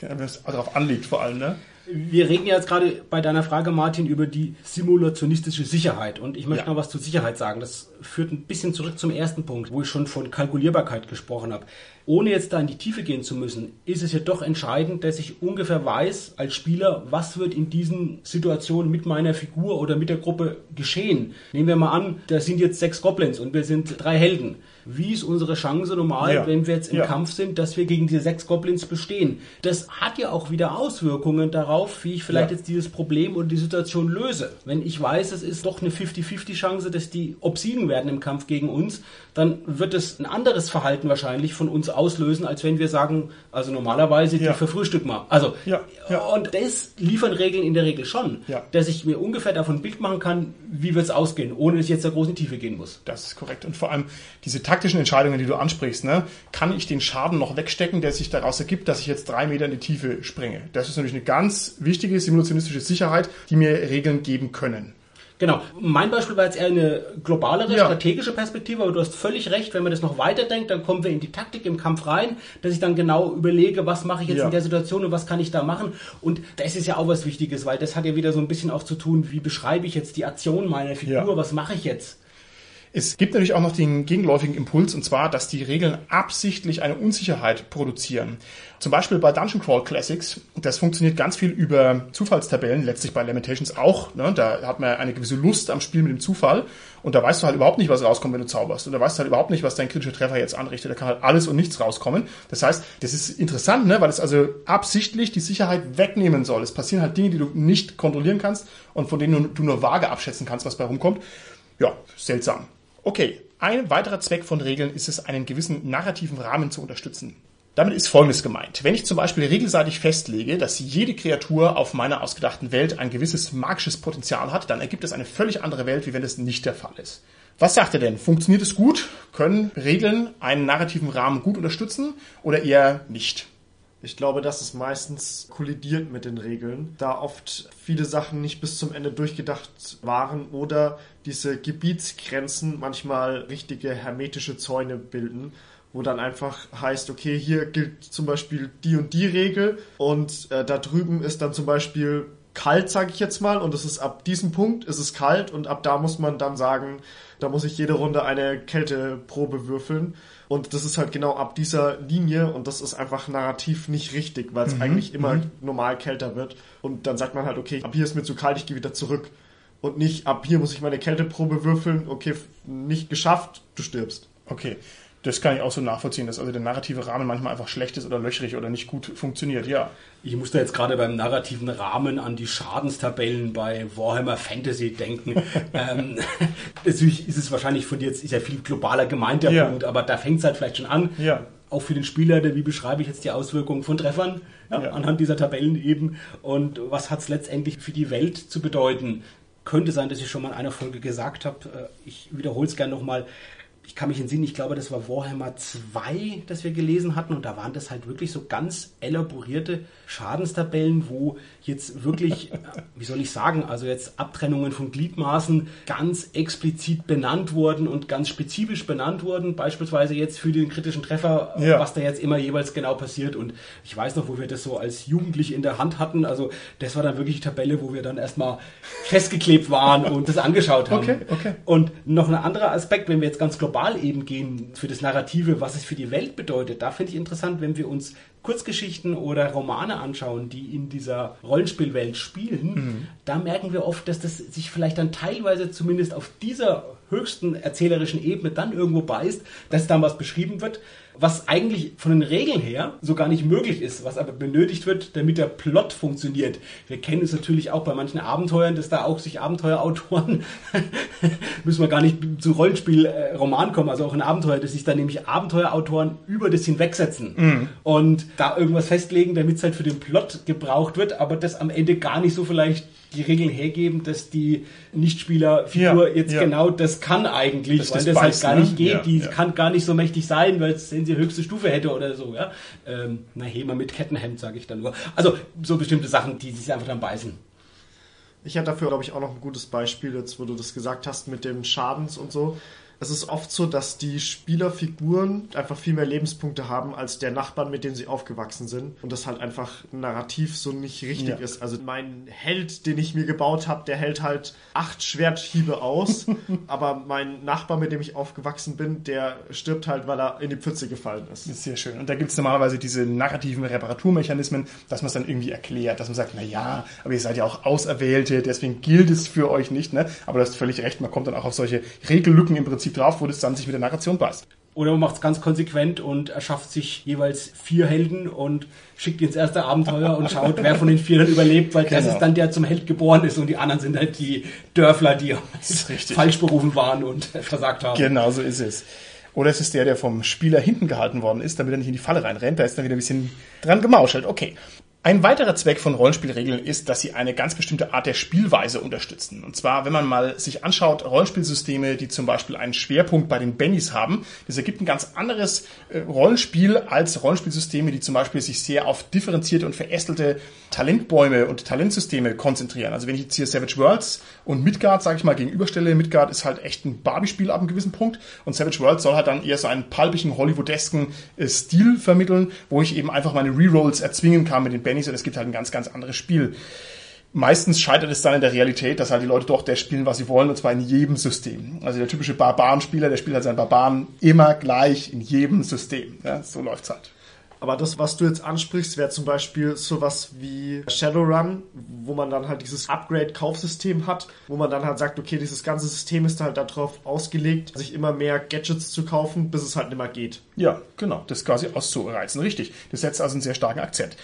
Wenn es darauf anliegt vor allem, ne? Wir reden ja jetzt gerade bei deiner Frage, Martin, über die simulationistische Sicherheit. Und ich möchte Ja. noch was zu Sicherheit sagen. Das führt ein bisschen zurück zum ersten Punkt, wo ich schon von Kalkulierbarkeit gesprochen habe. Ohne jetzt da in die Tiefe gehen zu müssen, ist es ja doch entscheidend, dass ich ungefähr weiß als Spieler, was wird in diesen Situationen mit meiner Figur oder mit der Gruppe geschehen. Nehmen wir mal an, da sind jetzt sechs Goblins und wir sind drei Helden. Wie ist unsere Chance normal, Ja. wenn wir jetzt im Ja. Kampf sind, dass wir gegen diese sechs Goblins bestehen? Das hat ja auch wieder Auswirkungen darauf, wie ich vielleicht Ja. jetzt dieses Problem oder die Situation löse. Wenn ich weiß, es ist doch eine 50-50 Chance, dass die obsiegen werden im Kampf gegen uns, dann wird es ein anderes Verhalten wahrscheinlich von uns auslösen, als wenn wir sagen, also normalerweise Ja. die verfrühstück mal. Also, Ja, ja. und das liefern Regeln in der Regel schon, dass ich mir ungefähr davon ein Bild machen kann, wie wird es ausgehen, ohne dass ich jetzt da groß in die Tiefe gehen muss. Das ist korrekt. Und vor allem diese taktischen Entscheidungen, die du ansprichst, ne? kann ich den Schaden noch wegstecken, der sich daraus ergibt, dass ich jetzt drei Meter in die Tiefe springe. Das ist natürlich eine ganz wichtige simulationistische Sicherheit, die mir Regeln geben können. Genau. Mein Beispiel war jetzt eher eine globalere, Ja. strategische Perspektive, aber du hast völlig recht, wenn man das noch weiterdenkt, dann kommen wir in die Taktik im Kampf rein, dass ich dann genau überlege, was mache ich jetzt Ja. in der Situation und was kann ich da machen. Und das ist ja auch was Wichtiges, weil das hat ja wieder so ein bisschen auch zu tun, wie beschreibe ich jetzt die Aktion meiner Figur, Ja. was mache ich jetzt? Es gibt natürlich auch noch den gegenläufigen Impuls, und zwar, dass die Regeln absichtlich eine Unsicherheit produzieren. Zum Beispiel bei Dungeon Crawl Classics, das funktioniert ganz viel über Zufallstabellen, letztlich bei Lamentations auch. Ne? Da hat man eine gewisse Lust am Spiel mit dem Zufall und da weißt du halt überhaupt nicht, was rauskommt, wenn du zauberst. Und da weißt du halt überhaupt nicht, was dein kritischer Treffer jetzt anrichtet. Da kann halt alles und nichts rauskommen. Das heißt, das ist interessant, ne? weil es also absichtlich die Sicherheit wegnehmen soll. Es passieren halt Dinge, die du nicht kontrollieren kannst und von denen du nur vage abschätzen kannst, was bei rumkommt. Ja, seltsam. Okay, ein weiterer Zweck von Regeln ist es, einen gewissen narrativen Rahmen zu unterstützen. Damit ist Folgendes gemeint. Wenn ich zum Beispiel regelseitig festlege, dass jede Kreatur auf meiner ausgedachten Welt ein gewisses magisches Potenzial hat, dann ergibt es eine völlig andere Welt, wie wenn es nicht der Fall ist. Was sagt er denn? Funktioniert es gut? Können Regeln einen narrativen Rahmen gut unterstützen oder eher nicht? Ich glaube, dass es meistens kollidiert mit den Regeln, da oft viele Sachen nicht bis zum Ende durchgedacht waren oder diese Gebietsgrenzen manchmal richtige hermetische Zäune bilden, wo dann einfach heißt, okay, hier gilt zum Beispiel die und die Regel und äh, da drüben ist dann zum Beispiel kalt, sage ich jetzt mal, und es ist ab diesem Punkt ist es kalt und ab da muss man dann sagen, da muss ich jede Runde eine Kälteprobe würfeln. Und das ist halt genau ab dieser Linie und das ist einfach narrativ nicht richtig, weil es eigentlich immer normal kälter wird. Und dann sagt man halt, okay, ab hier ist mir zu kalt, ich gehe wieder zurück. Und nicht ab hier muss ich meine Kälteprobe würfeln, okay, nicht geschafft, du stirbst. Okay, das kann ich auch so nachvollziehen, dass also der narrative Rahmen manchmal einfach schlecht ist oder löchrig oder nicht gut funktioniert. Ja, Ich musste jetzt gerade beim narrativen Rahmen an die Schadenstabellen bei Warhammer Fantasy denken. ähm, natürlich ist es wahrscheinlich von dir jetzt ist ja viel globaler gemeint der Ja. Punkt, aber da fängt es halt vielleicht schon an. Ja. Auch für den Spieler, der, wie beschreibe ich jetzt die Auswirkungen von Treffern ja, Ja. anhand dieser Tabellen eben und was hat es letztendlich für die Welt zu bedeuten. Könnte sein, dass ich schon mal in einer Folge gesagt habe, äh, ich wiederhole es gerne nochmal, ich kann mich entsinnen, ich glaube, das war Warhammer 2, das wir gelesen hatten und da waren das halt wirklich so ganz elaborierte Schadenstabellen, wo jetzt wirklich, äh, wie soll ich sagen, also jetzt Abtrennungen von Gliedmaßen ganz explizit benannt wurden und ganz spezifisch benannt wurden, beispielsweise jetzt für den kritischen Treffer, Ja. was da jetzt immer jeweils genau passiert und ich weiß noch, wo wir das so als Jugendliche in der Hand hatten, also das war dann wirklich die Tabelle, wo wir dann erstmal festgeklebt waren und das angeschaut haben. Okay, okay. Und noch ein anderer Aspekt, wenn wir jetzt ganz global eben gehen für das Narrative, was es für die Welt bedeutet, da finde ich interessant, wenn wir uns Kurzgeschichten oder Romane anschauen, die in dieser Rollenspielwelt spielen, da merken wir oft, dass das sich vielleicht dann teilweise zumindest auf dieser höchsten erzählerischen Ebene dann irgendwo beißt, dass dann was beschrieben wird, was eigentlich von den Regeln her so gar nicht möglich ist, was aber benötigt wird, damit der Plot funktioniert. Wir kennen es natürlich auch bei manchen Abenteuern, dass da auch sich Abenteuerautoren, müssen wir gar nicht zu Rollenspielroman kommen, also auch ein Abenteuer, dass sich da nämlich Abenteuerautoren über das hinwegsetzen mhm. und da irgendwas festlegen, damit es halt für den Plot gebraucht wird, aber das am Ende gar nicht so vielleicht die Regeln hergeben, dass die Nichtspielerfigur ja, jetzt ja. genau das kann eigentlich, dass weil das, das halt gar ne? nicht geht. Ja, die kann gar nicht so mächtig sein, weil es wenn sie höchste Stufe hätte oder so. Ja? Ähm, na, Hema mit Kettenhemd, sage ich dann nur. Also so bestimmte Sachen, die sich einfach dann beißen. Ich hätte dafür, glaube ich, auch noch ein gutes Beispiel, jetzt wo du das gesagt hast mit dem Schadens und so es ist oft so, dass die Spielerfiguren einfach viel mehr Lebenspunkte haben als der Nachbarn, mit dem sie aufgewachsen sind. Und das halt einfach narrativ so nicht richtig ja. ist. Also mein Held, den ich mir gebaut habe, der hält halt acht Schwerthiebe aus. aber mein Nachbar, mit dem ich aufgewachsen bin, der stirbt halt, weil er in die Pfütze gefallen ist. Das ist sehr schön. Und da gibt es normalerweise diese narrativen Reparaturmechanismen, dass man es dann irgendwie erklärt, dass man sagt, na ja, aber ihr seid ja auch Auserwählte, deswegen gilt es für euch nicht. Ne? Aber du hast völlig recht, man kommt dann auch auf solche Regellücken im Prinzip drauf, wo das dann sich mit der Narration beißt. Oder man macht es ganz konsequent und erschafft sich jeweils vier Helden und schickt ins erste Abenteuer und schaut, wer von den vier dann überlebt, weil genau. das ist dann der zum Held geboren ist und die anderen sind halt die Dörfler, die falsch berufen waren und versagt haben. Genau so ist es. Oder es ist der, der vom Spieler hinten gehalten worden ist, damit er nicht in die Falle reinrennt. Da ist dann wieder ein bisschen dran gemauschelt. Okay. Ein weiterer Zweck von Rollenspielregeln ist, dass sie eine ganz bestimmte Art der Spielweise unterstützen. Und zwar, wenn man mal sich anschaut, Rollenspielsysteme, die zum Beispiel einen Schwerpunkt bei den Bennys haben, das ergibt ein ganz anderes äh, Rollenspiel als Rollenspielsysteme, die zum Beispiel sich sehr auf differenzierte und verästelte Talentbäume und Talentsysteme konzentrieren. Also wenn ich jetzt hier Savage Worlds und Midgard, sage ich mal, gegenüberstelle, Midgard ist halt echt ein Barbie-Spiel ab einem gewissen Punkt und Savage Worlds soll halt dann eher so einen palpigen, hollywoodesken äh, Stil vermitteln, wo ich eben einfach meine Rerolls erzwingen kann mit den Bennys Bennys und es gibt halt ein ganz, ganz anderes Spiel. Meistens scheitert es dann in der Realität, dass halt die Leute doch das spielen, was sie wollen, und zwar in jedem System. Also der typische Barbarenspieler, der spielt halt seinen Barbaren immer gleich in jedem System. Ja, so läuft's halt. Aber das, was du jetzt ansprichst, wäre zum Beispiel sowas wie Shadowrun, wo man dann halt dieses Upgrade-Kaufsystem hat, wo man dann halt sagt, okay, dieses ganze System ist halt darauf ausgelegt, sich immer mehr Gadgets zu kaufen, bis es halt nicht mehr geht. Ja, genau, das quasi auszureizen. Richtig. Das setzt also einen sehr starken Akzent.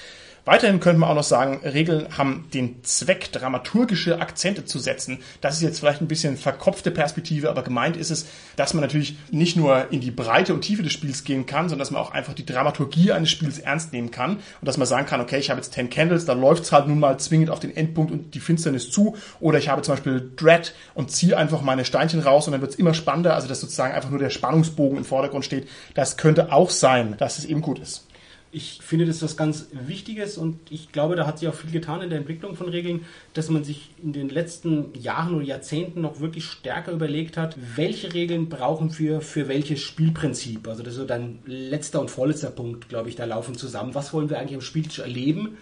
Weiterhin könnte man auch noch sagen, Regeln haben den Zweck, dramaturgische Akzente zu setzen. Das ist jetzt vielleicht ein bisschen verkopfte Perspektive, aber gemeint ist es, dass man natürlich nicht nur in die Breite und Tiefe des Spiels gehen kann, sondern dass man auch einfach die Dramaturgie eines Spiels ernst nehmen kann und dass man sagen kann, okay, ich habe jetzt 10 Candles, da läuft es halt nun mal zwingend auf den Endpunkt und die Finsternis zu oder ich habe zum Beispiel Dread und ziehe einfach meine Steinchen raus und dann wird es immer spannender, also dass sozusagen einfach nur der Spannungsbogen im Vordergrund steht. Das könnte auch sein, dass es eben gut ist. Ich finde das was ganz Wichtiges und ich glaube, da hat sich auch viel getan in der Entwicklung von Regeln, dass man sich in den letzten Jahren oder Jahrzehnten noch wirklich stärker überlegt hat, welche Regeln brauchen wir für welches Spielprinzip. Also das ist so dein letzter und vorletzter Punkt, glaube ich, da laufen zusammen. Was wollen wir eigentlich am Spieltisch erleben?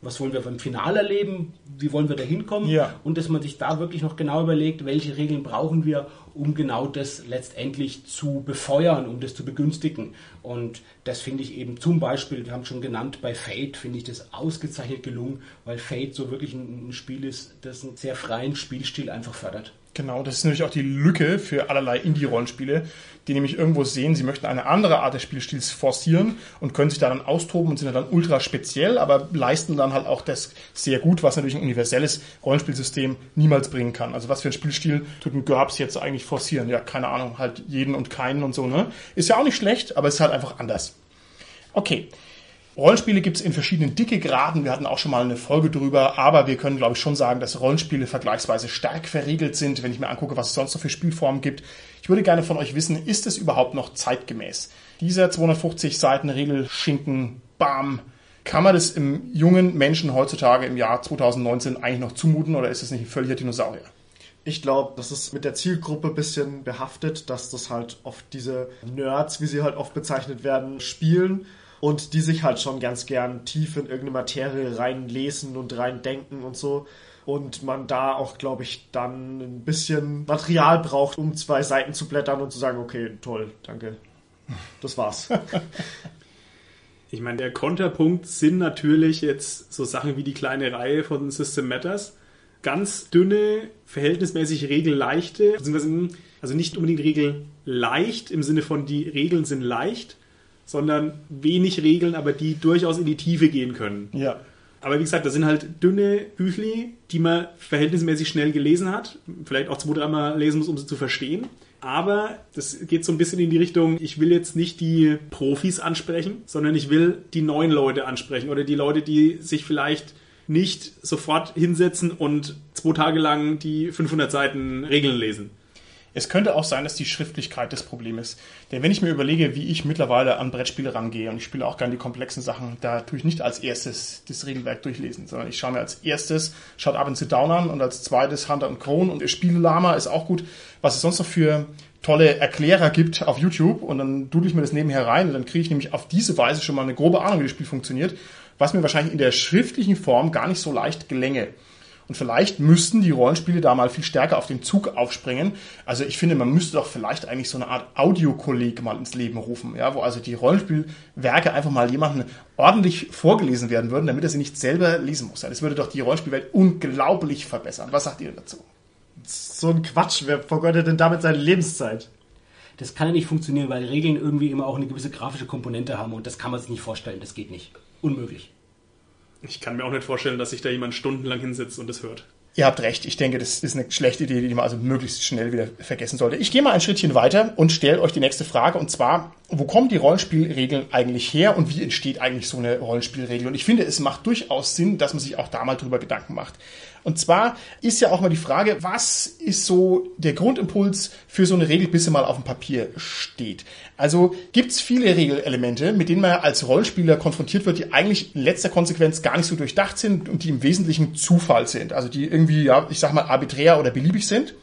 Was wollen wir beim Finale erleben, wie wollen wir da hinkommen ja. und dass man sich da wirklich noch genau überlegt, welche Regeln brauchen wir, um genau das letztendlich zu befeuern, um das zu begünstigen. Und das finde ich eben zum Beispiel, wir haben schon genannt, bei Fate finde ich das ausgezeichnet gelungen, weil Fate so wirklich ein, Spiel ist, das einen sehr freien Spielstil einfach fördert. Genau, das ist natürlich auch die Lücke für allerlei Indie-Rollenspiele, die nämlich irgendwo sehen, sie möchten eine andere Art des Spielstils forcieren und können sich da dann austoben und sind dann ultra speziell, aber leisten dann halt auch das sehr gut, was natürlich ein universelles Rollenspielsystem niemals bringen kann. Also was für ein Spielstil tut ein GURPS jetzt eigentlich forcieren? Ja, keine Ahnung, halt jeden und keinen und so, ne? Ist ja auch nicht schlecht, aber es ist halt einfach anders. Okay. Rollenspiele gibt es in verschiedenen Dickegraden. Wir hatten auch schon mal eine Folge drüber, aber wir können, glaube ich, schon sagen, dass Rollenspiele vergleichsweise stark verriegelt sind, wenn ich mir angucke, was es sonst noch für Spielformen gibt. Ich würde gerne von euch wissen, ist es überhaupt noch zeitgemäß? Dieser 250 Seiten Regelschinken, bam, kann man das im jungen Menschen heutzutage im Jahr 2019 eigentlich noch zumuten oder ist es nicht ein völliger Dinosaurier? Ich glaube, das ist mit der Zielgruppe ein bisschen behaftet, dass das halt oft diese Nerds, wie sie halt oft bezeichnet werden, spielen und die sich halt schon ganz gern tief in irgendeine Materie reinlesen und reindenken und so. Und man da auch, glaube ich, dann ein bisschen Material braucht, um zwei Seiten zu blättern und zu sagen, okay, toll, danke. Das war's. Ich meine, der Konterpunkt sind natürlich jetzt so Sachen wie die kleine Reihe von System Matters. Ganz dünne, verhältnismäßig regelleichte, also nicht unbedingt regelleicht im Sinne von die Regeln sind leicht, sondern wenig Regeln, aber die durchaus in die Tiefe gehen können. Ja. Aber wie gesagt, das sind halt dünne Büchli, die man verhältnismäßig schnell gelesen hat. Vielleicht auch zwei, dreimal lesen muss, um sie zu verstehen. Aber das geht so ein bisschen in die Richtung, ich will jetzt nicht die Profis ansprechen, sondern ich will die neuen Leute ansprechen oder die Leute, die sich vielleicht nicht sofort hinsetzen und zwei Tage lang die 500 Seiten Regeln lesen. Es könnte auch sein, dass die Schriftlichkeit das Problem ist. Denn wenn ich mir überlege, wie ich mittlerweile an Brettspiele rangehe, und ich spiele auch gerne die komplexen Sachen, da tue ich nicht als erstes das Regelwerk durchlesen, sondern ich schaue mir als erstes schaut ab und zu Down an und als zweites Hunter und Krone und Spielelama ist auch gut. Was es sonst noch für tolle Erklärer gibt auf YouTube und dann dudel ich mir das nebenher rein und dann kriege ich nämlich auf diese Weise schon mal eine grobe Ahnung, wie das Spiel funktioniert, was mir wahrscheinlich in der schriftlichen Form gar nicht so leicht gelänge. Und vielleicht müssten die Rollenspiele da mal viel stärker auf den Zug aufspringen. Also ich finde, man müsste doch vielleicht eigentlich so eine Art Audiokolleg mal ins Leben rufen, ja, wo also die Rollenspielwerke einfach mal jemandem ordentlich vorgelesen werden würden, damit er sie nicht selber lesen muss. Das würde doch die Rollenspielwelt unglaublich verbessern. Was sagt ihr dazu? So ein Quatsch. Wer vergeudet denn damit seine Lebenszeit? Das kann ja nicht funktionieren, weil Regeln irgendwie immer auch eine gewisse grafische Komponente haben und das kann man sich nicht vorstellen. Das geht nicht. Unmöglich. Ich kann mir auch nicht vorstellen, dass sich da jemand stundenlang hinsetzt und das hört. Ihr habt recht, ich denke, das ist eine schlechte Idee, die man also möglichst schnell wieder vergessen sollte. Ich gehe mal ein Schrittchen weiter und stelle euch die nächste Frage und zwar, wo kommen die Rollenspielregeln eigentlich her und wie entsteht eigentlich so eine Rollenspielregel? Und ich finde, es macht durchaus Sinn, dass man sich auch da mal drüber Gedanken macht. Und zwar ist ja auch mal die Frage, was ist so der Grundimpuls für so eine Regel, bis sie mal auf dem Papier steht? Also gibt es viele Regelelemente, mit denen man als Rollenspieler konfrontiert wird, die eigentlich in letzter Konsequenz gar nicht so durchdacht sind und die im Wesentlichen Zufall sind. Also die irgendwie, ja, ich sag mal, arbiträr oder beliebig sind.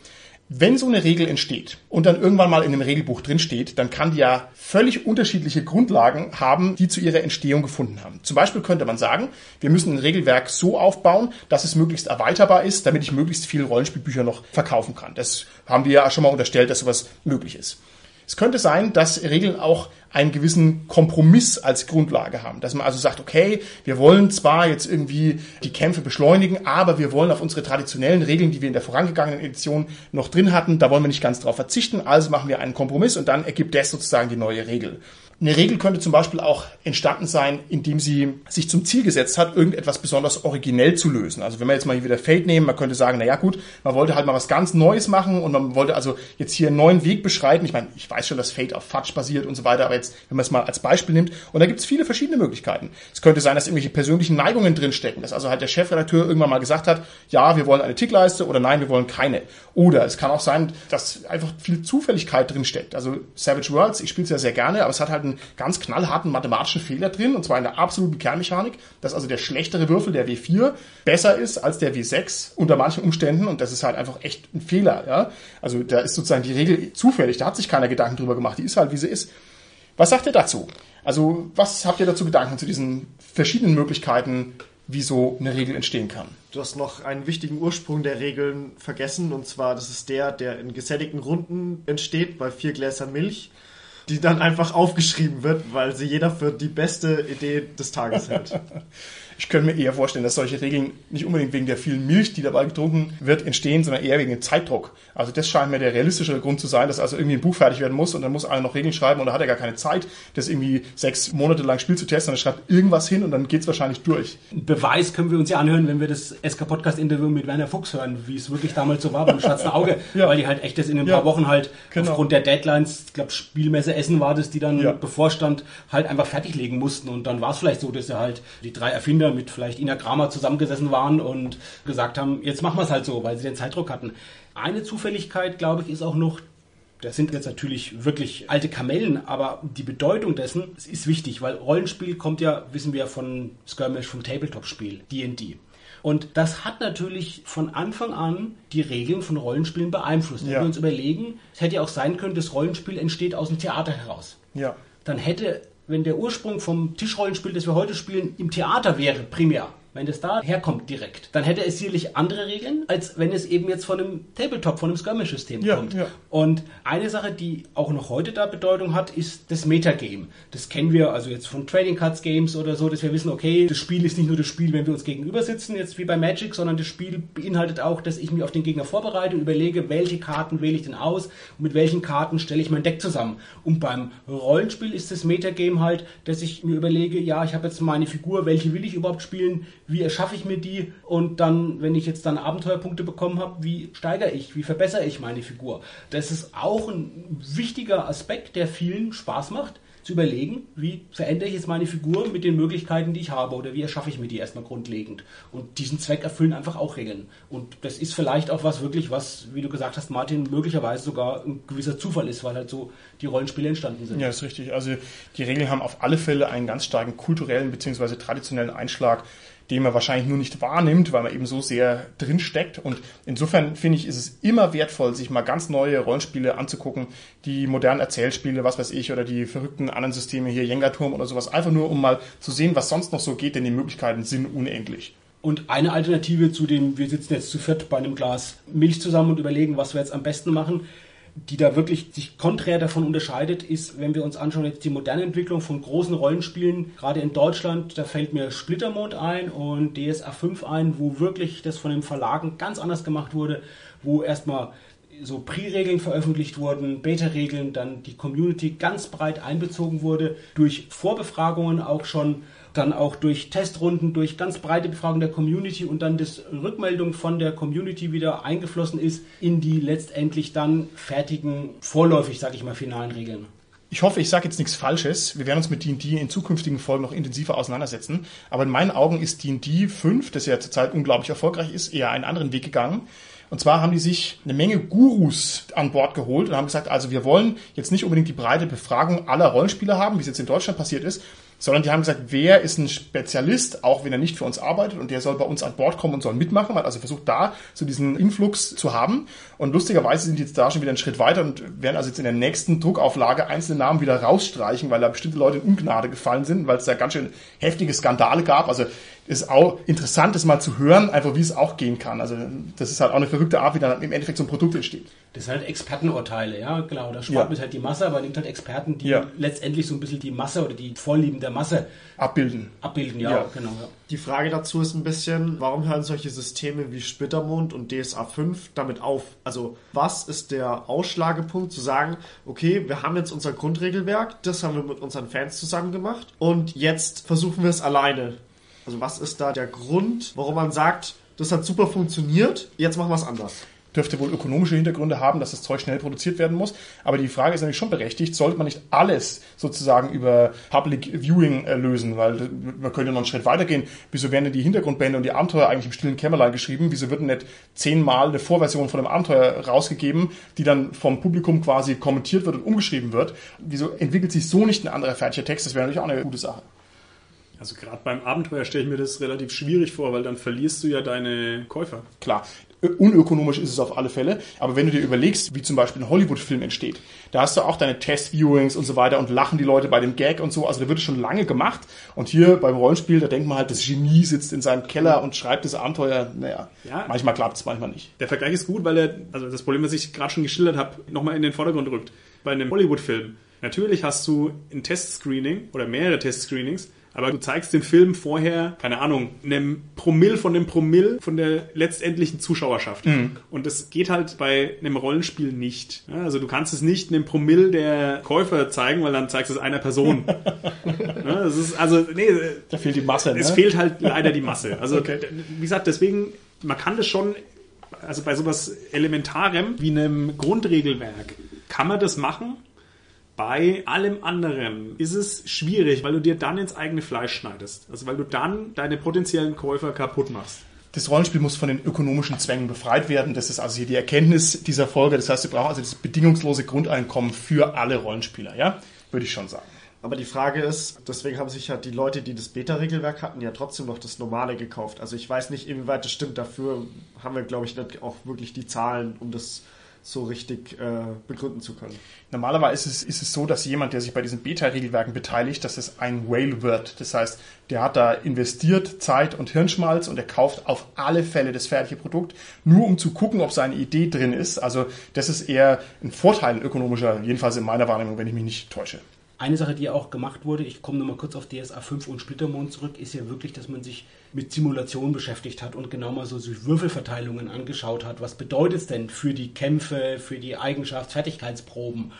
Wenn so eine Regel entsteht und dann irgendwann mal in einem Regelbuch drinsteht, dann kann die ja völlig unterschiedliche Grundlagen haben, die zu ihrer Entstehung gefunden haben. Zum Beispiel könnte man sagen, wir müssen ein Regelwerk so aufbauen, dass es möglichst erweiterbar ist, damit ich möglichst viele Rollenspielbücher noch verkaufen kann. Das haben wir ja schon mal unterstellt, dass sowas möglich ist. Es könnte sein, dass Regeln auch einen gewissen Kompromiss als Grundlage haben. Dass man also sagt, okay, wir wollen zwar jetzt irgendwie die Kämpfe beschleunigen, aber wir wollen auf unsere traditionellen Regeln, die wir in der vorangegangenen Edition noch drin hatten, da wollen wir nicht ganz drauf verzichten, also machen wir einen Kompromiss und dann ergibt das sozusagen die neue Regel. Eine Regel könnte zum Beispiel auch entstanden sein, indem sie sich zum Ziel gesetzt hat, irgendetwas besonders originell zu lösen. Also wenn wir jetzt mal hier wieder Fate nehmen, man könnte sagen, na ja gut, man wollte halt mal was ganz Neues machen und man wollte also jetzt hier einen neuen Weg beschreiten. Ich meine, ich weiß schon, dass Fate auf Fudge basiert und so weiter, aber jetzt, wenn man es mal als Beispiel nimmt, und da gibt es viele verschiedene Möglichkeiten. Es könnte sein, dass irgendwelche persönlichen Neigungen drinstecken, dass also halt der Chefredakteur irgendwann mal gesagt hat, ja, wir wollen eine Tickleiste oder nein, wir wollen keine. Oder es kann auch sein, dass einfach viel Zufälligkeit drinsteckt. Also Savage Worlds, ich spiele es ja sehr gerne, aber es hat halt einen ganz knallharten mathematischen Fehler drin, und zwar in der absoluten Kernmechanik, dass also der schlechtere Würfel, der W4, besser ist als der W6 unter manchen Umständen, und das ist halt einfach echt ein Fehler. Ja? Also da ist sozusagen die Regel zufällig, da hat sich keiner Gedanken drüber gemacht, die ist halt, wie sie ist. Was sagt ihr dazu? Also, was habt ihr dazu Gedanken zu diesen verschiedenen Möglichkeiten, wie so eine Regel entstehen kann? Du hast noch einen wichtigen Ursprung der Regeln vergessen, und zwar, das ist der, der in gesättigten Runden entsteht, bei vier Gläsern Milch, die dann einfach aufgeschrieben wird, weil sie jeder für die beste Idee des Tages hält. Ich könnte mir eher vorstellen, dass solche Regeln nicht unbedingt wegen der vielen Milch, die dabei getrunken wird, entstehen, sondern eher wegen dem Zeitdruck. Also das scheint mir der realistischere Grund zu sein, dass also irgendwie ein Buch fertig werden muss und dann muss einer noch Regeln schreiben und da hat er gar keine Zeit, das irgendwie sechs Monate lang Spiel zu testen. Dann schreibt irgendwas hin und dann geht's wahrscheinlich durch. Beweis können wir uns ja anhören, wenn wir das SK-Podcast-Interview mit Werner Fuchs hören, wie es wirklich damals so war beim Schwarzen Auge, ja. weil die halt echt das in ein paar Wochen halt genau. aufgrund der Deadlines, ich glaube Spielmesse Essen war das, die dann ja. bevorstand, halt einfach fertiglegen mussten und dann war es vielleicht so, dass er halt die drei Erfinder mit vielleicht Ina Kramer zusammengesessen waren und gesagt haben, jetzt machen wir es halt so, weil sie den Zeitdruck hatten. Eine Zufälligkeit, glaube ich, ist auch noch, das sind jetzt natürlich wirklich alte Kamellen, aber die Bedeutung dessen ist wichtig, weil Rollenspiel kommt ja, wissen wir, von Skirmish, vom Tabletop-Spiel, D&D. Und das hat natürlich von Anfang an die Regeln von Rollenspielen beeinflusst. Wenn ja. wir uns überlegen, es hätte ja auch sein können, das Rollenspiel entsteht aus dem Theater heraus. Ja. Dann hätte wenn der Ursprung vom Tischrollenspiel, das wir heute spielen, im Theater wäre, primär, wenn das da herkommt direkt, dann hätte es sicherlich andere Regeln, als wenn es eben jetzt von einem Tabletop, von einem Skirmish-System Ja, kommt. ja. Und eine Sache, die auch noch heute da Bedeutung hat, ist das Metagame. Das kennen wir also jetzt von Trading Cards Games oder so, dass wir wissen, okay, das Spiel ist nicht nur das Spiel, wenn wir uns gegenüber sitzen, jetzt wie bei Magic, sondern das Spiel beinhaltet auch, dass ich mich auf den Gegner vorbereite und überlege, welche Karten wähle ich denn aus und mit welchen Karten stelle ich mein Deck zusammen. Und beim Rollenspiel ist das Metagame halt, dass ich mir überlege, ja, ich habe jetzt meine Figur, welche will ich überhaupt spielen, wie erschaffe ich mir die und dann, wenn ich jetzt dann Abenteuerpunkte bekommen habe, wie steigere ich, wie verbessere ich meine Figur. Das ist auch ein wichtiger Aspekt, der vielen Spaß macht, zu überlegen, wie verändere ich jetzt meine Figur mit den Möglichkeiten, die ich habe oder wie erschaffe ich mir die erstmal grundlegend. Und diesen Zweck erfüllen einfach auch Regeln. Und das ist vielleicht auch was wirklich, was, wie du gesagt hast, Martin, möglicherweise sogar ein gewisser Zufall ist, weil halt so die Rollenspiele entstanden sind. Ja, ist richtig. Also die Regeln haben auf alle Fälle einen ganz starken kulturellen bzw. traditionellen Einschlag, den man wahrscheinlich nur nicht wahrnimmt, weil man eben so sehr drin steckt. Und insofern finde ich, ist es immer wertvoll, sich mal ganz neue Rollenspiele anzugucken, die modernen Erzählspiele, was weiß ich, oder die verrückten anderen Systeme hier, Jenga-Turm oder sowas, einfach nur, um mal zu sehen, was sonst noch so geht, denn die Möglichkeiten sind unendlich. Und eine Alternative zu dem, wir sitzen jetzt zu viert bei einem Glas Milch zusammen und überlegen, was wir jetzt am besten machen, die da wirklich sich konträr davon unterscheidet, ist, wenn wir uns anschauen, jetzt die moderne Entwicklung von großen Rollenspielen, gerade in Deutschland, da fällt mir Splittermond ein und DSA 5 ein, wo wirklich das von den Verlagen ganz anders gemacht wurde, wo erstmal so Pre-Regeln veröffentlicht wurden, Beta-Regeln, dann die Community ganz breit einbezogen wurde, durch Vorbefragungen auch schon, dann auch durch Testrunden, durch ganz breite Befragung der Community und dann das Rückmeldung von der Community wieder eingeflossen ist in die letztendlich dann fertigen, vorläufig, sag ich mal, finalen Regeln. Ich hoffe, ich sage jetzt nichts Falsches. Wir werden uns mit D&D in zukünftigen Folgen noch intensiver auseinandersetzen. Aber in meinen Augen ist D&D 5, das ja zurzeit unglaublich erfolgreich ist, eher einen anderen Weg gegangen. Und zwar haben die sich eine Menge Gurus an Bord geholt und haben gesagt, also wir wollen jetzt nicht unbedingt die breite Befragung aller Rollenspieler haben, wie es jetzt in Deutschland passiert ist, sondern die haben gesagt, wer ist ein Spezialist, auch wenn er nicht für uns arbeitet und der soll bei uns an Bord kommen und soll mitmachen, hat also versucht da so diesen Influx zu haben und lustigerweise sind die jetzt da schon wieder einen Schritt weiter und werden also jetzt in der nächsten Druckauflage einzelne Namen wieder rausstreichen, weil da bestimmte Leute in Ungnade gefallen sind, weil es da ganz schön heftige Skandale gab, also ist auch interessant, das mal zu hören, einfach wie es auch gehen kann. Also das ist halt auch eine verrückte Art, wie dann im Endeffekt so ein Produkt entsteht. Das sind halt Expertenurteile, ja, genau. Da spart Ja. man halt die Masse, aber nimmt halt Experten, die Ja. letztendlich so ein bisschen die Masse oder die Vorlieben der Masse Abbilden. abbilden. Ja, Ja. genau. Ja. Die Frage dazu ist ein bisschen, warum hören solche Systeme wie Splittermond und DSA 5 damit auf? Also, was ist der Ausschlagepunkt zu sagen, okay, wir haben jetzt unser Grundregelwerk, das haben wir mit unseren Fans zusammen gemacht und jetzt versuchen wir es alleine. Also, was ist da der Grund, warum man sagt, das hat super funktioniert, jetzt machen wir es anders? Dürfte wohl ökonomische Hintergründe haben, dass das Zeug schnell produziert werden muss. Aber die Frage ist natürlich schon berechtigt, sollte man nicht alles sozusagen über Public Viewing äh, lösen? Weil äh, man könnte noch einen Schritt weitergehen. Wieso werden denn die Hintergrundbände und die Abenteuer eigentlich im stillen Kämmerlein geschrieben? Wieso wird denn nicht zehnmal eine Vorversion von einem Abenteuer rausgegeben, die dann vom Publikum quasi kommentiert wird und umgeschrieben wird? Wieso entwickelt sich so nicht ein anderer fertiger Text? Das wäre natürlich auch eine gute Sache. Also gerade beim Abenteuer stelle ich mir das relativ schwierig vor, weil dann verlierst du ja deine Käufer. Klar, unökonomisch ist es auf alle Fälle, aber wenn du dir überlegst, wie zum Beispiel ein Hollywood-Film entsteht, da hast du auch deine Test-Viewings und so weiter und lachen die Leute bei dem Gag und so, also da wird es schon lange gemacht und hier beim Rollenspiel, da denkt man halt, das Genie sitzt in seinem Keller und schreibt das Abenteuer, naja, Ja. manchmal klappt es, manchmal nicht. Der Vergleich ist gut, weil er, also das Problem, was ich gerade schon geschildert habe, nochmal in den Vordergrund rückt. Bei einem Hollywood-Film, natürlich hast du ein Testscreening oder mehrere Testscreenings, aber du zeigst den Film vorher, keine Ahnung, einem Promille von dem Promille von der letztendlichen Zuschauerschaft. Und das geht halt bei einem Rollenspiel nicht. Ja, also du kannst es nicht einem Promille der Käufer zeigen, weil dann zeigst du es einer Person. ja, das ist also, nee, Da fehlt die Masse, ne? es fehlt halt leider die Masse. Also, Okay. wie gesagt, deswegen, man kann das schon, also bei sowas Elementarem wie einem Grundregelwerk, kann man das machen. Bei allem anderen ist es schwierig, weil du dir dann ins eigene Fleisch schneidest. Also weil du dann deine potenziellen Käufer kaputt machst. Das Rollenspiel muss von den ökonomischen Zwängen befreit werden. Das ist also hier die Erkenntnis dieser Folge. Das heißt, wir brauchen also das bedingungslose Grundeinkommen für alle Rollenspieler, ja? Würde ich schon sagen. Aber die Frage ist, deswegen haben sich ja die Leute, die das Beta-Regelwerk hatten, ja trotzdem noch das Normale gekauft. Also ich weiß nicht, inwieweit das stimmt. Dafür haben wir, glaube ich, nicht auch wirklich die Zahlen, um das so richtig äh, begründen zu können. Normalerweise ist es, ist es so, dass jemand, der sich bei diesen Beta-Regelwerken beteiligt, dass es ein Whale wird. Das heißt, der hat da investiert Zeit und Hirnschmalz und er kauft auf alle Fälle das fertige Produkt, nur um zu gucken, ob seine Idee drin ist. Also das ist eher ein Vorteil, ökonomischer, jedenfalls in meiner Wahrnehmung, wenn ich mich nicht täusche. Eine Sache, die auch gemacht wurde, ich komme nochmal kurz auf DSA 5 und Splittermond zurück, ist ja wirklich, dass man sich mit Simulation beschäftigt hat und genau mal so Würfelverteilungen angeschaut hat. Was bedeutet es denn für die Kämpfe, für die Eigenschafts-, Fertigkeitsproben?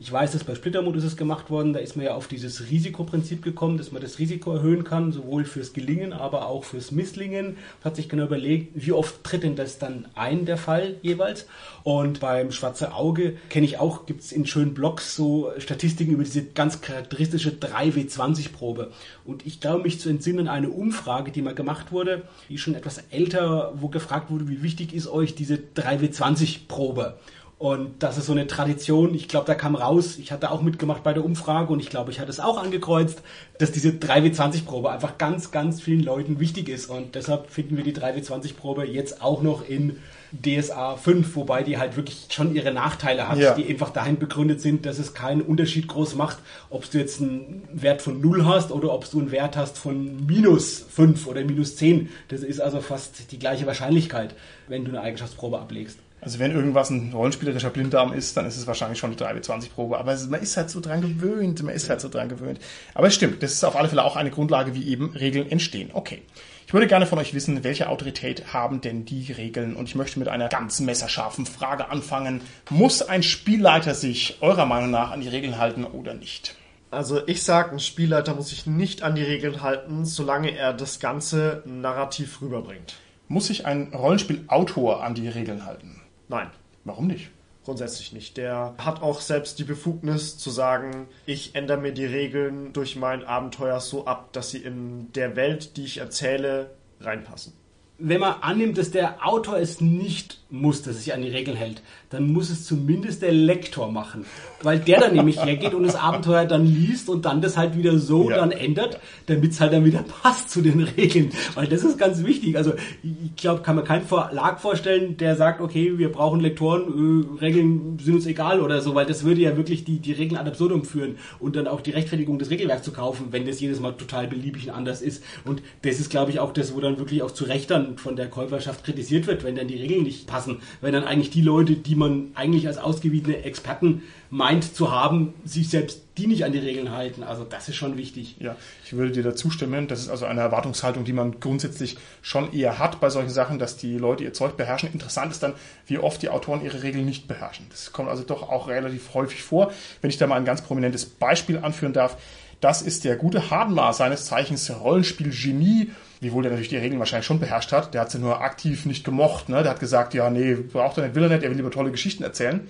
Ich weiß, dass bei Splittermond ist es gemacht worden, da ist man ja auf dieses Risikoprinzip gekommen, dass man das Risiko erhöhen kann, sowohl fürs Gelingen, aber auch fürs Misslingen. Hat sich genau überlegt, wie oft tritt denn das dann ein, der Fall jeweils. Und beim Schwarze Auge kenne ich auch, gibt es in schönen Blogs so Statistiken über diese ganz charakteristische 3W20-Probe. Und ich glaube, mich zu entsinnen, eine Umfrage, die mal gemacht wurde, die schon etwas älter, wo gefragt wurde, wie wichtig ist euch diese 3W20-Probe? Und das ist so eine Tradition. Ich glaube, da kam raus, ich hatte auch mitgemacht bei der Umfrage und ich glaube, ich hatte es auch angekreuzt, dass diese 3W20-Probe einfach ganz, ganz vielen Leuten wichtig ist. Und deshalb finden wir die 3W20-Probe jetzt auch noch in DSA 5, wobei die halt wirklich schon ihre Nachteile hat, Ja. die einfach dahin begründet sind, dass es keinen Unterschied groß macht, ob du jetzt einen Wert von 0 hast oder ob du einen Wert hast von minus 5 oder minus 10. Das ist also fast die gleiche Wahrscheinlichkeit, wenn du eine Eigenschaftsprobe ablegst. Also wenn irgendwas ein rollenspielerischer Blinddarm ist, dann ist es wahrscheinlich schon eine 3W20-Probe. Aber man ist halt so dran gewöhnt, man ist halt so dran gewöhnt. Aber es stimmt, das ist auf alle Fälle auch eine Grundlage, wie eben Regeln entstehen. Okay. Ich würde gerne von euch wissen, welche Autorität haben denn die Regeln? Und ich möchte mit einer ganz messerscharfen Frage anfangen. Muss ein Spielleiter sich eurer Meinung nach an die Regeln halten oder nicht? Also ich sage, ein Spielleiter muss sich nicht an die Regeln halten, solange er das Ganze narrativ rüberbringt. Muss sich ein Rollenspielautor an die Regeln halten? Nein, Warum nicht? grundsätzlich nicht. Der hat auch selbst die Befugnis zu sagen, ich ändere mir die Regeln durch mein Abenteuer so ab, dass sie in der Welt, die ich erzähle, reinpassen. Wenn man annimmt, dass der Autor es nicht muss, dass er sich an die Regeln hält, dann muss es zumindest der Lektor machen. Weil der dann nämlich hergeht und das Abenteuer dann liest und dann das halt wieder so Ja. dann ändert, damit es halt dann wieder passt zu den Regeln. Weil das ist ganz wichtig. Also ich glaube, kann man keinen Verlag vorstellen, der sagt, okay, wir brauchen Lektoren, äh, Regeln sind uns egal oder so, weil das würde ja wirklich die, die Regeln ad absurdum führen und dann auch die Rechtfertigung des Regelwerks zu kaufen, wenn das jedes Mal total beliebig und anders ist. Und das ist, glaube ich, auch das, wo dann wirklich auch zu Recht dann von der Käuferschaft kritisiert wird, wenn dann die Regeln nicht passen. Wenn dann eigentlich die Leute, die man eigentlich als ausgewiesene Experten meint zu haben, sich selbst die nicht an die Regeln halten. Also das ist schon wichtig. Ja, ich würde dir dazu stimmen. Das ist also eine Erwartungshaltung, die man grundsätzlich schon eher hat bei solchen Sachen, dass die Leute ihr Zeug beherrschen. Interessant ist dann, wie oft die Autoren ihre Regeln nicht beherrschen. Das kommt also doch auch relativ häufig vor. Wenn ich da mal ein ganz prominentes Beispiel anführen darf, das ist der gute Hardenmar, seines Zeichens Rollenspiel-Genie, wiewohl der natürlich die Regeln wahrscheinlich schon beherrscht hat. Der hat sie nur aktiv nicht gemocht. Ne? Der hat gesagt, ja, nee, braucht er nicht, will er nicht, er will lieber tolle Geschichten erzählen.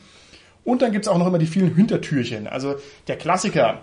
Und dann gibt's auch noch immer die vielen Hintertürchen. Also der Klassiker,